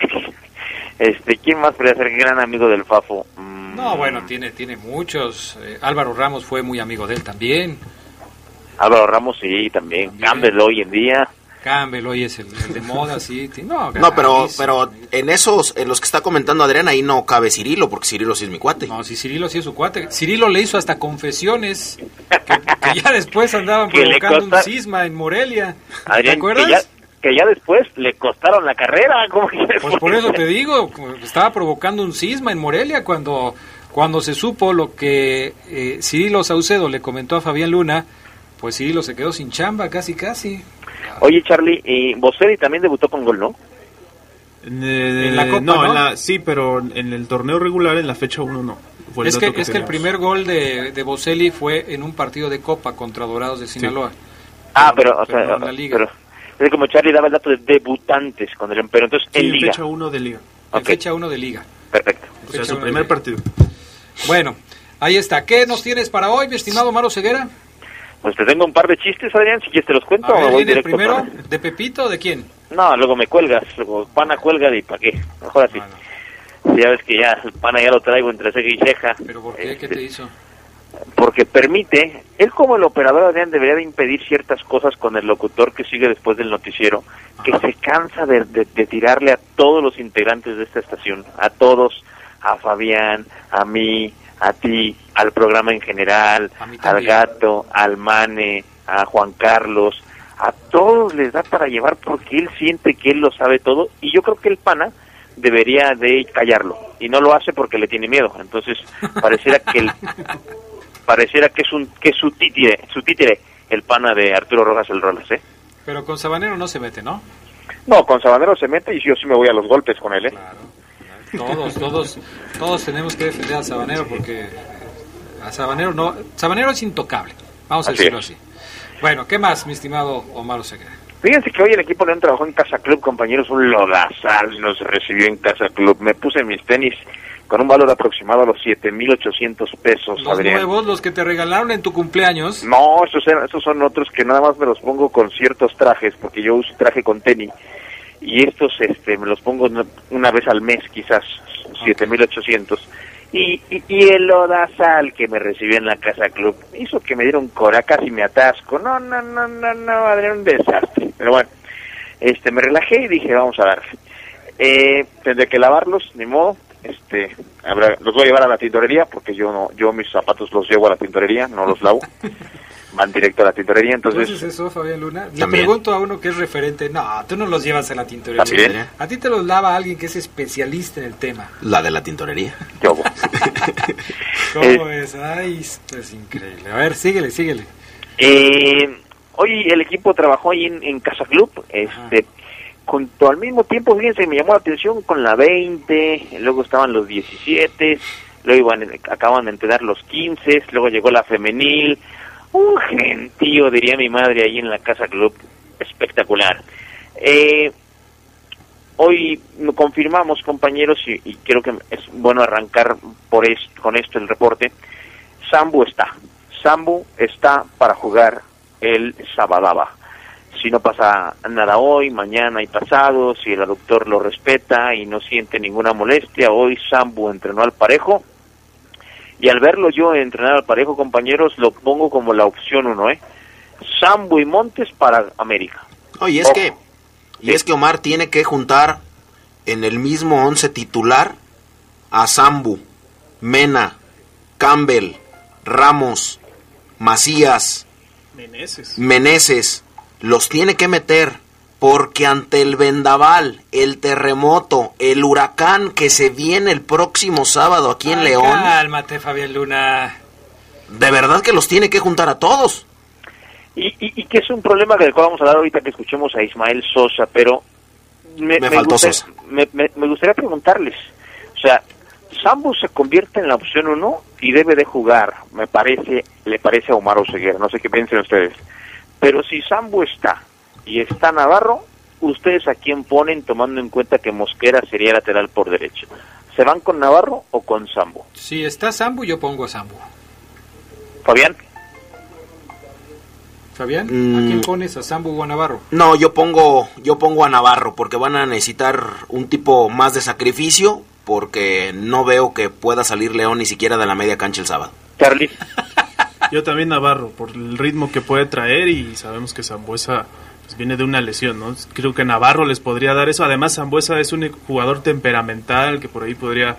este, ¿quién más podría ser gran amigo del Fafo? Mm, No, bueno, tiene, tiene muchos. Eh, Álvaro Ramos fue muy amigo de él también. Álvaro Ramos, sí, también. Campbell hoy en día. Campbell hoy es el, el de moda, sí. No, No, pero, pero en esos, en los que está comentando Adrián, ahí no cabe Cirilo, porque Cirilo sí es mi cuate. No, si Cirilo sí es su cuate. Cirilo le hizo hasta confesiones que, que ya después andaban provocando un cisma en Morelia. ¿Te Adrián, acuerdas? Que ya después le costaron la carrera. ¿cómo que Pues por eso te digo, estaba provocando un cisma en Morelia cuando, cuando se supo lo que eh, Cirilo Saucedo le comentó a Fabián Luna, pues Cirilo se quedó sin chamba casi casi. Oye, Charlie, y Boselli también debutó con gol, ¿no? En, eh, En la Copa, no, ¿no? en la- sí, pero en el torneo regular, en la fecha 1 no. Fue el Es que, dato es que el primer gol de, de Boselli fue en un partido de Copa contra Dorados de Sinaloa. Ah, pero, o sea, no en la liga. pero es como Charlie daba el dato de debutantes con el pero entonces Sí, en liga. fecha 1 de liga. En fecha 1 de liga. Perfecto. O sea, Fecha su primer partido. Bueno, ahí está. ¿Qué nos tienes para hoy, mi estimado Maro Ceguera? Pues te tengo un par de chistes, Adrián, si quieres te los cuento A o me ver, voy ¿viene el directo primero? con- ¿De Pepito o de quién? No, luego me cuelgas, luego pana cuelga y para qué, mejor así. Ya ves que ya el pana ya lo traigo entre ceja y ceja. ¿Pero por qué? ¿Qué te hizo? Porque permite, él como el operador Adrián debería de impedir ciertas cosas con el locutor que sigue después del noticiero, que se cansa de, de- de tirarle a todos los integrantes de esta estación, a todos, a Fabián, a mí, a ti, al programa en general, al gato, al Mane, a Juan Carlos, a todos les da para llevar porque él siente que él lo sabe todo y yo creo que el pana debería de callarlo y no lo hace porque le tiene miedo. Entonces pareciera que el pareciera que es un que es su títere su títere el pana de Arturo Rojas el Rolas eh Pero con Sabanero no se mete, ¿no? no con Sabanero se mete y yo sí me voy a los golpes con él eh Todos, todos, todos tenemos que defender a Sabanero porque a Sabanero no, Sabanero es intocable, vamos a Así decirlo es. así. Bueno, ¿qué más, mi estimado Omar Oseguera? Fíjense que hoy el equipo León trabajó en Casa Club, compañeros, un lodazal nos recibió en Casa Club. Me puse mis tenis con un valor aproximado a los 7,800 pesos, Los Adrián. nuevos, los que te regalaron en tu cumpleaños. No, esos, eran- esos son otros que nada más me los pongo con ciertos trajes, porque yo uso traje con tenis. Y estos este, me los pongo una, vez al mes, quizás, 7,800. Y, y, y el lodazal que me recibió en la Casa Club hizo que me diera un cora, casi me atasco. No, no, no, no, no, Adrián, un desastre. Pero bueno, este, me relajé y dije, vamos a dar. Eh, tendré que lavarlos, ni modo. Este, habrá- los voy a llevar a la tintorería porque yo no, yo mis zapatos los llevo a la tintorería, no los lavo. van directo a la tintorería, entonces... Entonces eso, Fabián Luna. Le También. pregunto a uno que es referente. No, tú no los llevas a la tintorería. ¿También? A ti te los lava alguien que es especialista en el tema. La de la tintorería. Yo. ¿Cómo es? Ay, esto es increíble. A ver, síguele, síguele. Eh, hoy el equipo trabajó ahí en, en Casa Club, este, junto al mismo tiempo, fíjense, me llamó la atención con la 20, luego estaban los 17, luego iban, acaban de entrenar los 15, luego llegó la femenil, un gentío, diría mi madre, ahí en la Casa Club, espectacular. Eh, hoy confirmamos, compañeros, y, y creo que es bueno arrancar por es- con esto el reporte. Sambu está. Sambu está para jugar el Sabadaba. Si no pasa nada hoy, mañana y pasado, si el aductor lo respeta y no siente ninguna molestia, hoy Sambu entrenó al parejo. Y al verlo yo entrenar al parejo, compañeros, lo pongo como la opción uno, ¿eh? Sambu y Montes para América. Oye, es Ojo. que y es que Omar tiene que juntar en el mismo once titular a Zambu, Mena, Campbell, Ramos, Macías, Meneses. Meneses. Los tiene que meter porque ante el vendaval, el terremoto, el huracán que se viene el próximo sábado aquí en Ay, León, Cálmate, Fabián Luna. de verdad que los tiene que juntar a todos. Y, y, y que es un problema del cual vamos a hablar ahorita que escuchemos a Ismael Sosa, pero me, Me faltó gusta- Sosa. me- me- me gustaría preguntarles, o sea, Sambo se convierte en la opción uno y debe de jugar, me parece, le parece a Omar Oseguera, no sé qué piensen ustedes, pero si Sambo está y está Navarro, ustedes a quién ponen tomando en cuenta que Mosquera sería lateral por derecho, ¿se van con Navarro o con Sambo? Si está Sambu, yo pongo a Sambu. Fabián. Fabián, ¿a Mm. quién pones? ¿A Sambu o a Navarro? No, yo pongo, yo pongo a Navarro porque van a necesitar un tipo más de sacrificio porque no veo que pueda salir León ni siquiera de la media cancha el sábado. Charlie. Yo también Navarro, por el ritmo que puede traer y sabemos que Zambuesa pues, viene de una lesión, ¿no? Creo que Navarro les podría dar eso. Además, Zambuesa es un jugador temperamental que por ahí podría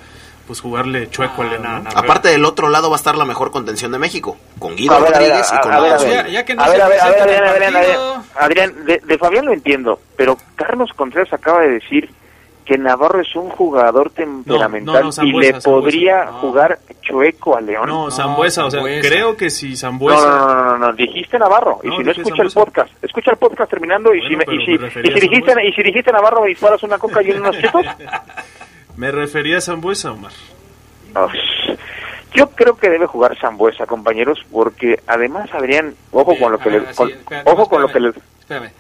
pues jugarle chueco al León, ¿no? Aparte del otro lado va a estar la mejor contención de México, con Guido A ver, a ver, Rodríguez y a- con a ver, a ver. a ver, a ver, a ver, Adrián, Adrián, Adrián, Adrián, de, de Fabián lo entiendo, pero Carlos Contreras acaba de decir que Navarro es un jugador temperamental No, no, no, y le podría jugar chueco a León. No, Zambuesa, o sea, creo que si Zambuesa... no, no, no, no, no, dijiste Navarro. Y No, si no, escucha el podcast. Escucha el podcast terminando y, Bueno, si, me- y, si, me y, refería si a dijiste, y si dijiste Navarro, me disparas una coca y unos chetos. Me refería a Zambuesa, Omar. Yo creo que debe jugar Sambuesa, compañeros, porque además, Adrián, ojo con lo que le... Sí, con- espérate, ojo con lo que espérame, le... Espérame.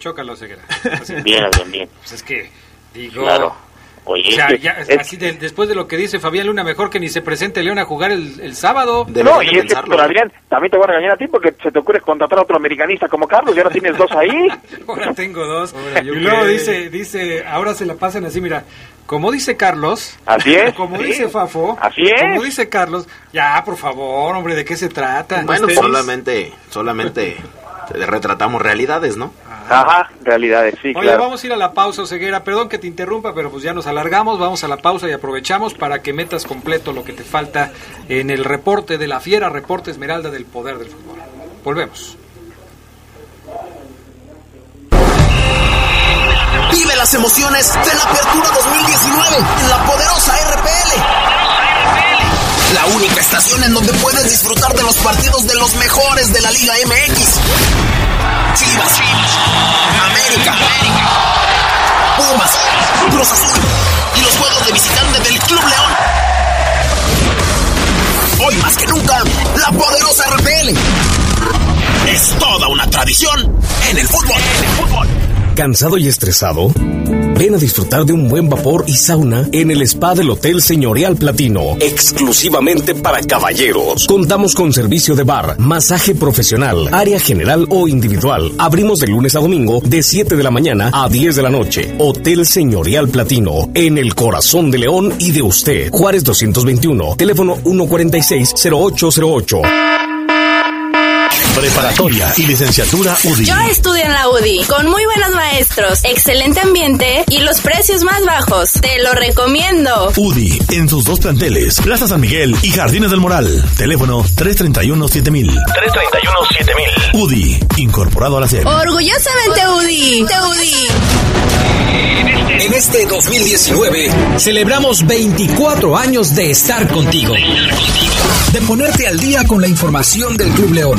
Chócalo, Ceguera. Bien, Adrián, bien. Pues es que, digo... Claro. Oye, o sea, es que- ya, es- así de- después de lo que dice Fabián Luna, mejor que ni se presente León a jugar el, el sábado. no, y es que, pero Adrián, también te voy a regañar a ti porque se te ocurre contratar a otro americanista como Carlos y ahora tienes dos ahí. Ahora tengo dos. y luego dice, dice, ahora se la pasan así, mira, como dice Carlos, Así es, como sí. dice Fafo, Así es. como dice Carlos, ya, por favor, hombre, ¿de qué se trata? Bueno, solamente, solamente retratamos realidades, ¿no? Ajá, realidades, sí, Oye, claro. vamos a ir a la pausa, Ceguera. Perdón que te interrumpa, pero pues ya nos alargamos. Vamos a la pausa y aprovechamos para que metas completo lo que te falta en el reporte de la fiera, reporte Esmeralda del poder del fútbol. Volvemos. Vive las emociones de la Apertura 2019 en la poderosa. La única estación en donde puedes disfrutar de los partidos de los mejores de la Liga MX. Chivas, América, Pumas, Cruz Azul y los juegos de visitante del Club León. Hoy más que nunca, la poderosa RPL. Es toda una tradición en el fútbol. En el fútbol. ¿Cansado y estresado? Ven a disfrutar de un buen vapor y sauna en el spa del Hotel Señorial Platino, exclusivamente para caballeros. Contamos con servicio de bar, masaje profesional, área general o individual. Abrimos de lunes a domingo de 7 de la mañana a 10 de la noche. Hotel Señorial Platino, en el corazón de León y de usted. Juárez 221, teléfono 146-0808. Preparatoria y licenciatura UDI. Yo estudio en la UDI, con muy buenos maestros, excelente ambiente y los precios más bajos. Te lo recomiendo. UDI, en sus dos planteles, Plaza San Miguel y Jardines del Moral. Teléfono 331-7000. 331-7000. UDI, incorporado a la serie. Orgullosamente UDI. Te UDI. En este 2019 celebramos 24 años de estar contigo. De ponerte al día con la información del Club León.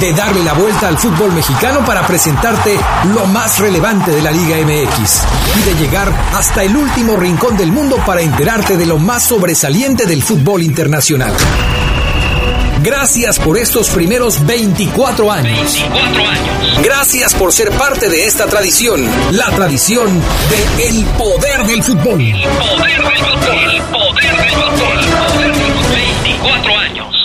De darle la vuelta al fútbol mexicano para presentarte lo más relevante de la Liga MX. Y de llegar hasta el último rincón del mundo para enterarte de lo más sobresaliente del fútbol internacional. Gracias por estos primeros 24 años. 24 años. Gracias por ser parte de esta tradición, la tradición de el poder del fútbol. Poder del fútbol. Poder del fútbol. Poder del fútbol. 24 años.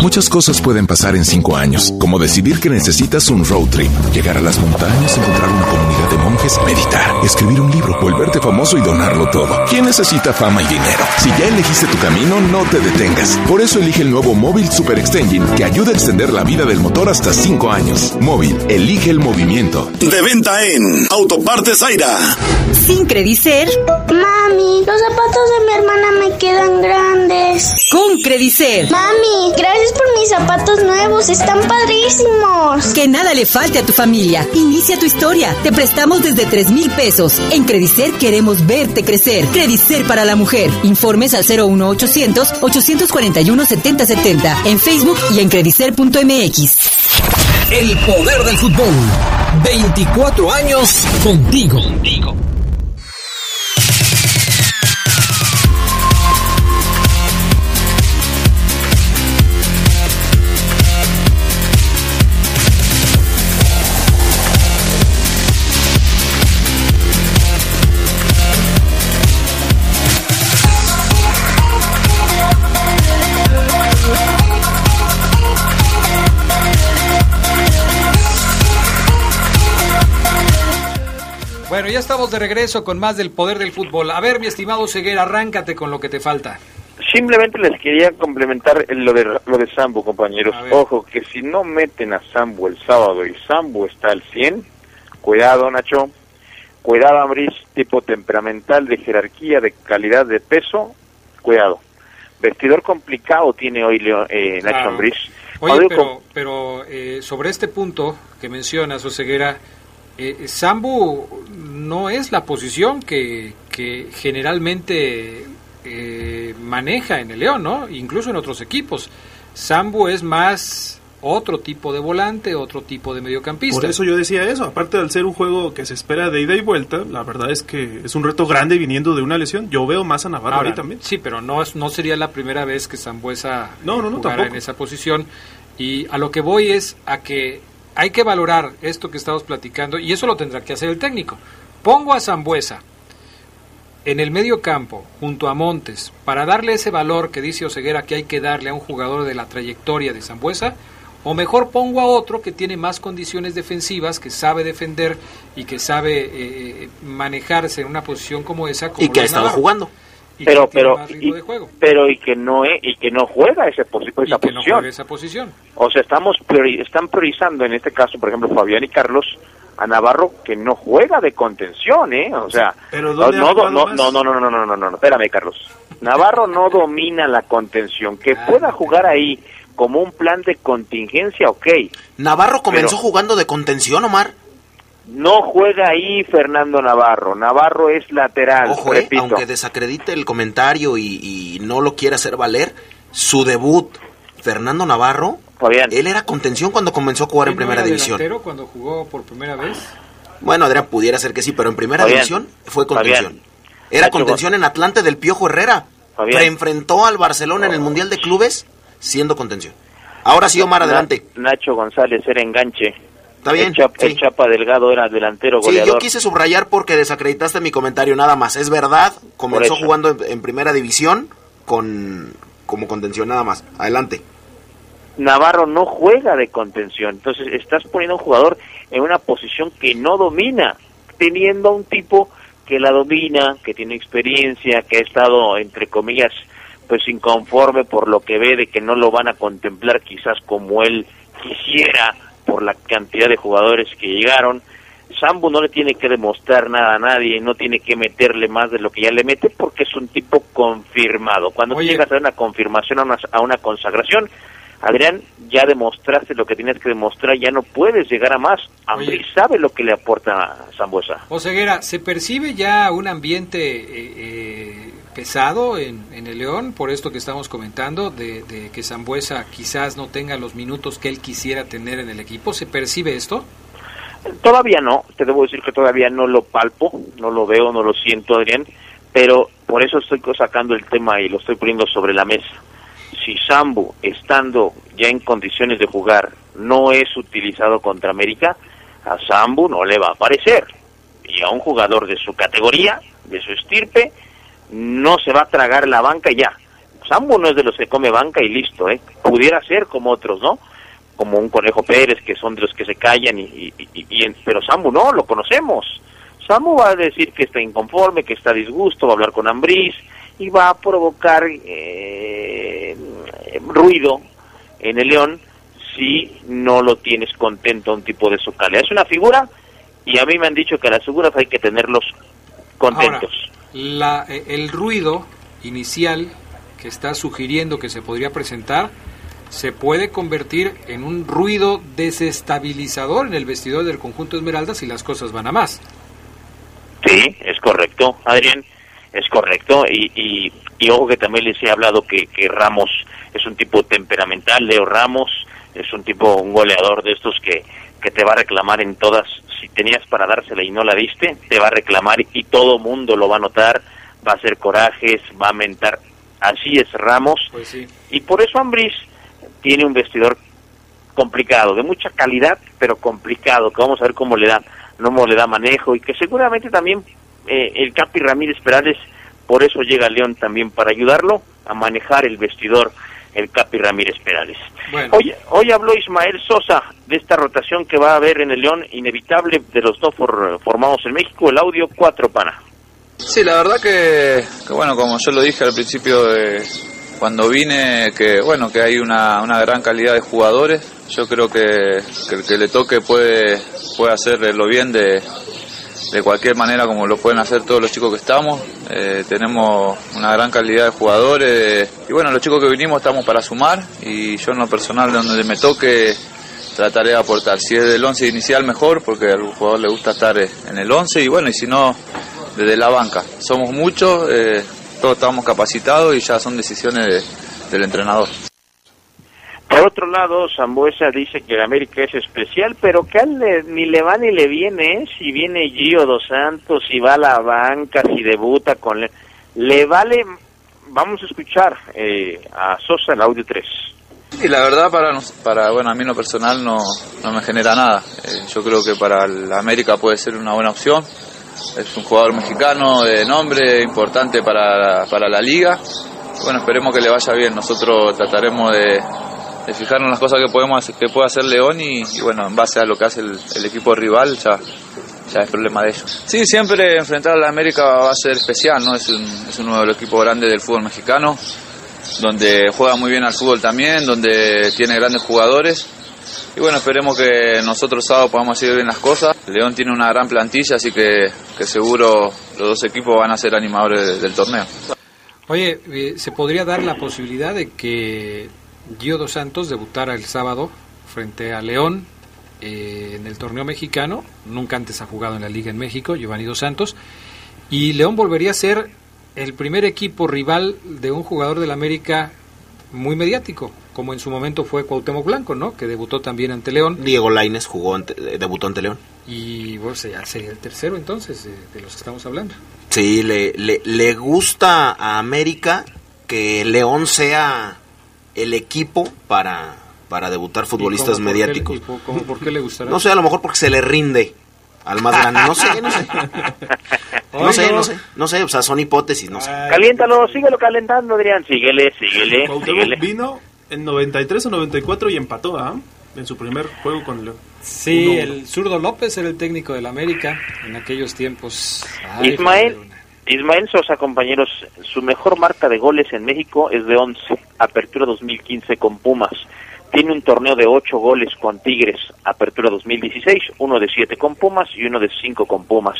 Muchas cosas pueden pasar en cinco años, como decidir que necesitas un road trip, llegar a las montañas, encontrar una comunidad de monjes, meditar, escribir un libro, volverte famoso y donarlo todo. ¿Quién necesita fama y dinero? Si ya elegiste tu camino, no te detengas. Por eso elige el nuevo Móvil Super Extension que ayuda a extender la vida del motor hasta cinco años. Móvil, elige el movimiento. De venta en Autopartes Zaira. Sin Credicer, Mami, los zapatos de mi hermana me quedan grandes. con Credicer. Mami, gracias por mis zapatos nuevos, están padrísimos. Que nada le falte a tu familia. Inicia tu historia. Te prestamos desde 3 mil pesos. En Credicer queremos verte crecer. Credicer para la mujer. Informes al 01800 841 7070. En Facebook y en credicer.mx. El poder del fútbol. 24 años contigo. Bueno, ya estamos de regreso con más del poder del fútbol. A ver, mi estimado Ceguera, arráncate con lo que te falta. Simplemente les quería complementar lo de lo de Sambo, compañeros. Ojo, que si no meten a Sambo el sábado y Sambo está al 100, cuidado, Nacho. Cuidado, Ambris, tipo temperamental, de jerarquía, de calidad, de peso. Cuidado. Vestidor complicado tiene hoy Leo- eh, Nacho Claro. Ambriz. Oye, pero, pero eh, sobre este punto que mencionas, Oseguera, eh, Sambu no es la posición que, que generalmente eh, maneja en el León, ¿no? Incluso en otros equipos. Sambu es más otro tipo de volante, otro tipo de mediocampista. Por eso yo decía eso, aparte de ser un juego que se espera de ida y vuelta, la verdad es que es un reto grande viniendo de una lesión. Yo veo más a Navarro Ahora, ahí también. Sí, pero no, es- no sería la primera vez que Zambuesa No, no, no, jugara tampoco. en esa posición. Y a lo que voy es a que hay que valorar esto que estamos platicando y eso lo tendrá que hacer el técnico. Pongo a Zambuesa en el medio campo junto a Montes para darle ese valor que dice Oseguera que hay que darle a un jugador de la trayectoria de Zambuesa o mejor pongo a otro que tiene más condiciones defensivas, que sabe defender y que sabe eh, manejarse en una posición como esa como Y que ha es estado jugando. Pero pero y, pero y que no es, y que no juega esa, y que posición. Esa posición. O sea estamos priori están priorizando en este caso por ejemplo Fabián y Carlos a Navarro que no juega de contención eh o sea ¿Pero no, no, no, no, no no no no no no espérame Carlos. Navarro no domina la contención. Que pueda jugar ahí como un plan de contingencia ok. Navarro comenzó jugando de contención Omar no juega ahí Fernando Navarro Navarro es lateral Ojo, eh, repito aunque desacredite el comentario y, y no lo quiera hacer valer, su debut, Fernando Navarro, él era contención cuando comenzó a jugar en ¿Él no primera era división. cuando jugó por primera vez? Bueno, Adrián, pudiera ser que sí, pero en primera Fabián, división fue contención. Fabián. Era contención en Atlante del Piojo Herrera. Fabián. Enfrentó al Barcelona en el Mundial de Clubes siendo contención. Ahora sí, Omar, adelante. Nacho González era enganche Está bien, el, Chap- sí. el Chapa Delgado era delantero Sí, goleador yo quise subrayar porque desacreditaste mi comentario nada más. Es verdad, comenzó eso. jugando en, en primera división con como contención nada más. Adelante. Navarro no juega de contención, entonces estás poniendo a un jugador en una posición que no domina, teniendo a un tipo que la domina, que tiene experiencia, que ha estado, entre comillas, pues inconforme por lo que ve de que no lo van a contemplar quizás como él quisiera por la cantidad de jugadores que llegaron. Sambu no le tiene que demostrar nada a nadie, no tiene que meterle más de lo que ya le mete porque es un tipo confirmado. Cuando tú llegas a una confirmación, a una, a una consagración, Adrián, ya demostraste lo que tienes que demostrar, ya no puedes llegar a más. Ambrí sabe lo que le aporta Zambuesa. Oseguera, ¿se percibe ya un ambiente eh, eh, pesado en, el León por esto que estamos comentando, de, de que Zambuesa quizás no tenga los minutos que él quisiera tener en el equipo? ¿Se percibe esto? Todavía no, te debo decir que todavía no lo palpo, no lo veo, no lo siento, Adrián, pero por eso estoy sacando el tema y lo estoy poniendo sobre la mesa si Sambu, estando ya en condiciones de jugar, no es utilizado contra América, a Sambu no le va a aparecer. Y a un jugador de su categoría, de su estirpe, no se va a tragar la banca ya. Sambu no es de los que come banca y listo, ¿eh? Pudiera ser como otros, ¿no? Como un Conejo Pérez, que son de los que se callan, y, pero Sambu no, lo conocemos. Sambu va a decir que está inconforme, que está a disgusto, va a hablar con Ambriz, y va a provocar eh, ruido en el león si no lo tienes contento un tipo de su calidad. Es una figura y a mí me han dicho que a las figuras hay que tenerlos contentos. La, eh, el ruido inicial que está sugiriendo que se podría presentar se puede convertir en un ruido desestabilizador en el vestidor del conjunto Esmeralda si las cosas van a más. Sí, es correcto, Adrián. Es correcto, y, y, ojo que también les he hablado que, que Ramos es un tipo temperamental, Leo Ramos es un tipo, un goleador de estos que, que te va a reclamar en todas, si tenías para dársela y no la diste, te va a reclamar y todo mundo lo va a notar, va a hacer corajes, va a mentar, así es Ramos, pues y por eso Ambris tiene un vestidor complicado, de mucha calidad, pero complicado, que vamos a ver cómo le da, cómo le da manejo y que seguramente también eh, el Capi Ramírez Perales, por eso llega León también para ayudarlo a manejar el vestidor el Capi Ramírez Perales. Hoy, hoy habló Ismael Sosa de esta rotación que va a haber en el León, inevitable de los dos formados en México, el audio 4 pana. Sí, la verdad que, bueno, como yo lo dije al principio de cuando vine, que bueno, que hay una, una gran calidad de jugadores, yo creo que, que el que le toque puede, puede hacerlo bien de, de cualquier manera como lo pueden hacer todos los chicos que estamos. Eh, tenemos una gran calidad de jugadores y bueno, los chicos que vinimos estamos para sumar y yo en lo personal donde me toque trataré de aportar. Si es del 11 inicial mejor porque a algún jugador le gusta estar en el 11 y bueno, y si no, desde la banca. Somos muchos, eh, todos estamos capacitados y ya son decisiones del entrenador. Por otro lado, Zambuesa dice que el América es especial, pero que él ni le va ni le viene, ¿eh? si viene Gio Dos Santos, si va a la banca, si debuta con... Le, le vale... Vamos a escuchar eh, a Sosa el audio 3. Y la verdad para para bueno a mí en lo personal no, no me genera nada. Eh, yo creo que para el América puede ser una buena opción. Es un jugador mexicano de nombre importante para, para la liga. Bueno, esperemos que le vaya bien. Nosotros trataremos de, de fijarnos en las cosas que podemos que puede hacer León y, bueno, en base a lo que hace el, equipo rival ya, ya es problema de ellos. Sí, siempre enfrentar a la América va a ser especial, ¿no? Es, un, es uno de los equipos grandes del fútbol mexicano, donde juega muy bien al fútbol también, donde tiene grandes jugadores. Y bueno, esperemos que nosotros sábado podamos hacer bien las cosas. León tiene una gran plantilla, así que, que seguro los dos equipos van a ser animadores del torneo. Oye, eh, ¿se podría dar la posibilidad de que Gio Dos Santos debutara el sábado frente a León eh, en el torneo mexicano. Nunca antes ha jugado en la liga en México, Giovanni Dos Santos. Y León volvería a ser el primer equipo rival de un jugador del América muy mediático, como en su momento fue Cuauhtémoc Blanco, ¿no? Que debutó también ante León. Diego Laines jugó ante, debutó ante León. Y bueno, sería el tercero entonces de, de los que estamos hablando. Sí, le, le, le gusta a América que León sea el equipo para, para debutar futbolistas mediáticos. ¿Por qué le gustará? No sé, a lo mejor porque se le rinde al más grande. No sé, no sé. No sé, no sé, no sé, o sea, son hipótesis, no sé. Caliéntalo, síguelo calentando, Adrián, síguele, síguele, síguele. vino en 93 o 94 y empató, ¿ah? En su primer juego con León. Sí, el zurdo López era el técnico del América en aquellos tiempos. Ismael, Ismael Sosa, compañeros, su mejor marca de goles en México es de 11, apertura 2015 con Pumas. tiene un torneo de ocho goles con Tigres, Apertura 2016, uno de siete con Pumas y uno de cinco con Pumas.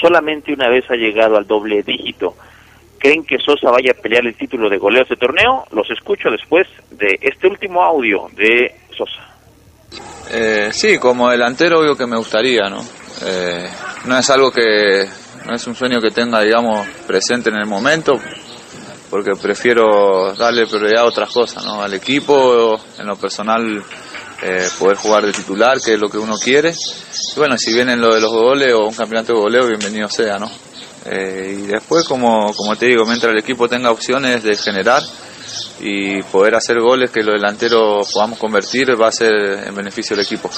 Solamente una vez ha llegado al doble dígito. ¿Creen que Sosa vaya a pelear el título de goleo de torneo? Los escucho después de este último audio de Sosa. Eh, sí, como delantero obvio que me gustaría, ¿no? Eh, no es algo que, no es un sueño que tenga, digamos, presente en el momento, porque prefiero darle prioridad a otras cosas, ¿no? Al equipo, en lo personal, eh, poder jugar de titular, que es lo que uno quiere. Y bueno, si vienen lo de los goles o un campeonato de goleo, bienvenido sea, ¿no? Eh, y después, como, como te digo, mientras el equipo tenga opciones de generar y poder hacer goles que los delanteros podamos convertir, va a ser en beneficio del equipo.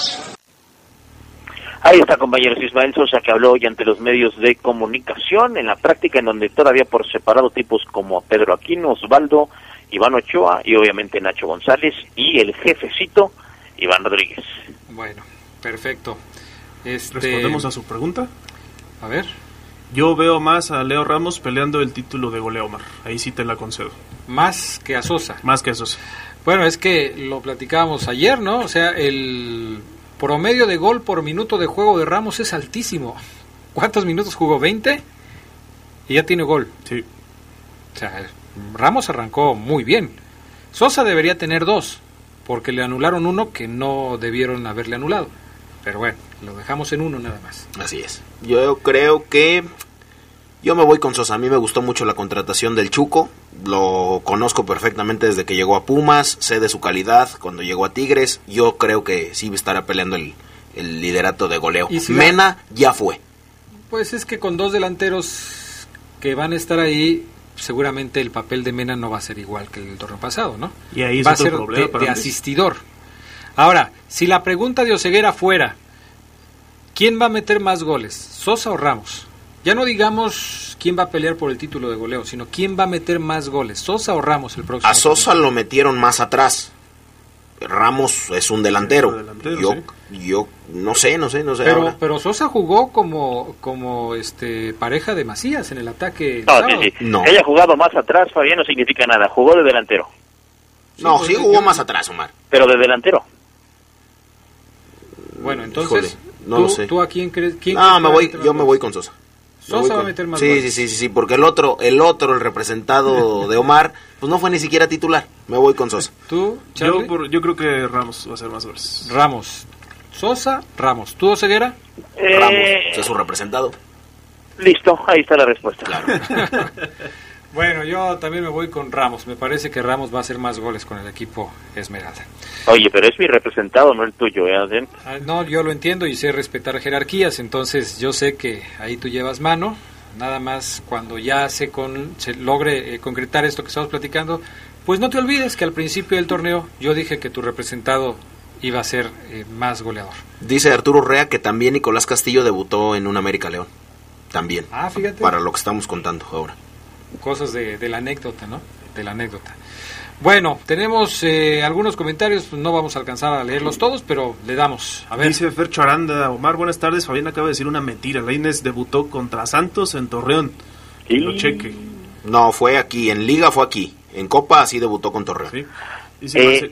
Ahí está, compañeros Ismael Sosa, que habló hoy ante los medios de comunicación, en la práctica en donde todavía por separado tipos como Pedro Aquino, Osvaldo, Iván Ochoa y obviamente Nacho González y el jefecito Iván Rodríguez. Bueno, perfecto. Este... ¿Respondemos a su pregunta? A ver. Yo veo más a Leo Ramos peleando el título de goleo, Omar. Ahí sí te la concedo. Más que a Sosa. Más que a Sosa. Bueno, es que lo platicábamos ayer, ¿no? O sea, el promedio de gol por minuto de juego de Ramos es altísimo. ¿Cuántos minutos jugó? ¿20? Y ya tiene gol. Sí. O sea, Ramos arrancó muy bien. Sosa debería tener dos, porque le anularon uno que no debieron haberle anulado. Pero bueno, lo dejamos en uno nada más. Así es. Yo creo que yo me voy con Sosa. A mí me gustó mucho la contratación del Chuco. Lo conozco perfectamente desde que llegó a Pumas. Sé de su calidad cuando llegó a Tigres. Yo creo que sí estará peleando el, el liderato de goleo. ¿Y si Mena ya fue. Pues es que con dos delanteros que van a estar ahí, seguramente el papel de Mena no va a ser igual que el torneo pasado, ¿no? Y ahí es va a ser problema de, de asistidor. Ahora, si la pregunta de Oseguera fuera, ¿quién va a meter más goles, Sosa o Ramos? Ya no digamos quién va a pelear por el título de goleo, sino quién va a meter más goles, Sosa o Ramos el próximo. A Sosa lo metieron más atrás. Ramos es un delantero. yo, yo no sé, no sé, no sé. Pero, ahora. pero Sosa jugó como, como este pareja de Macías en el ataque. No, sí, haya jugado más atrás, Fabián, no significa nada. Jugó de delantero. no, sí jugó más atrás, Omar. Pero de delantero. Bueno, entonces, Híjole, no ¿tú, lo sé. ¿tú a quién crees? quién No, me voy, yo me voy con Sosa. Sosa voy va a meter más sí, goles. sí, sí, sí, sí, porque el otro, el otro, el representado de Omar, pues no fue ni siquiera titular. Me voy con Sosa. ¿Tú, Yo, por- yo creo que Ramos va a hacer más goles. Ramos. Sosa, Ramos. ¿Tú, Ceguera? Ramos, Eh, es su representado. Listo, ahí está la respuesta. Bueno, yo también me voy con Ramos. Me parece que Ramos va a hacer más goles con el equipo Esmeralda. Oye, pero es mi representado, no el tuyo, ¿eh? Adrián? Ah, No, yo lo entiendo y sé respetar jerarquías, entonces yo sé que ahí tú llevas mano. Nada más cuando ya se, con, se logre eh, concretar esto que estamos platicando, pues no te olvides que al principio del torneo yo dije que tu representado iba a ser eh, más goleador. Dice Arturo Rea que también Nicolás Castillo debutó en un América León. También. Ah, fíjate. Para lo que estamos contando ahora. Cosas de, de la anécdota, ¿no? De la anécdota. Bueno, tenemos eh, algunos comentarios, pues no vamos a alcanzar a leerlos todos, pero le damos. A ver. Dice Fercho Aranda, Omar, buenas tardes. Fabián acaba de decir una mentira. Lainez debutó contra Santos en Torreón. Que lo cheque. No, fue aquí. En Liga fue aquí. En Copa sí debutó con Torreón. Dice Eh, Marce-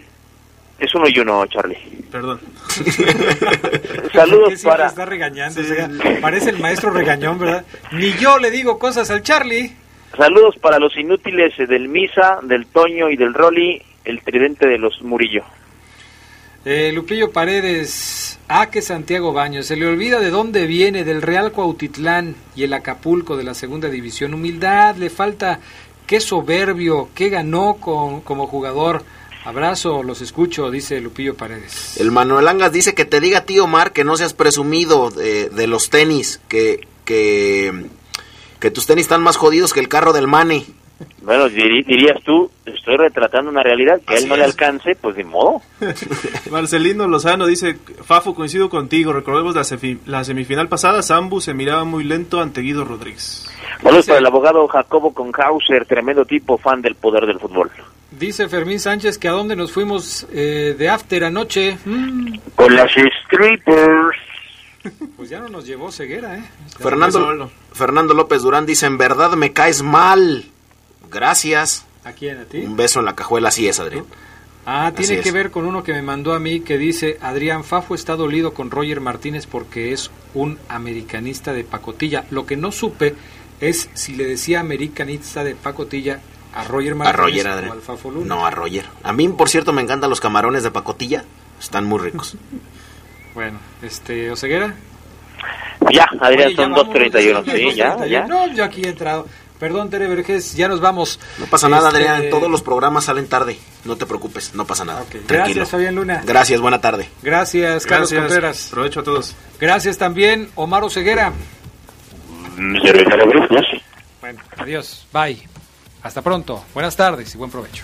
es uno y uno, Charlie. Perdón. Saludos para... está regañando, o sea, parece el maestro regañón, ¿verdad? Ni yo le digo cosas al Charlie. Saludos para los inútiles eh, del Misa, del Toño y del Rolly, el tridente de los Murillo. Eh, Lupillo Paredes, ah, que Santiago Baños, se le olvida de dónde viene, del Real Cuautitlán y el Acapulco de la segunda división. Humildad, le falta, qué soberbio, qué ganó con, como jugador. Abrazo, los escucho, dice Lupillo Paredes. El Manuel Angas dice que te diga tío Omar que no seas presumido de, de los tenis, que, que, que tus tenis están más jodidos que el carro del Mane. Bueno, dirías tú, estoy retratando una realidad que a él no le alcance, pues de modo. Marcelino Lozano dice, Fafo, coincido contigo. Recordemos la, semifinal pasada, Sambu se miraba muy lento ante Guido Rodríguez. Saludos para el abogado Jacobo Conhauser, tremendo tipo, fan del poder del fútbol. Dice Fermín Sánchez que a dónde nos fuimos eh, de after anoche. Mm, Con las strippers. Pues ya no nos llevó ceguera, ¿eh? Fernando, Fernando López Durán dice, en verdad me caes mal. Gracias. ¿A quién? ¿A ti? Un beso en la cajuela, así es, Adrián. Ah, tiene que ver con uno que me mandó a mí que dice, Adrián Fafo está dolido con Roger Martínez porque es un americanista de pacotilla. Lo que no supe es si le decía americanista de pacotilla a Roger A Martínez o al Fafo Luna. No, a Roger. A mí, por cierto, me encantan los camarones de pacotilla. Están muy ricos. Bueno, este, Oseguera. Ya, Adrián, Oye, son vámonos, 2.31. son Sí, las ya, 2:31. ya. No, yo aquí he entrado. Perdón, Tere Vergés, ya nos vamos. No pasa nada, Este, Adrián. Todos los programas salen tarde. No te preocupes, no pasa nada. Tranquilo. Gracias, Fabián Luna. Gracias, buena tarde. Gracias, Carlos Gracias. Contreras. Provecho a todos. Gracias también, Omar Oseguera. Brujas. Bueno, adiós. Bye. Hasta pronto. Buenas tardes y buen provecho.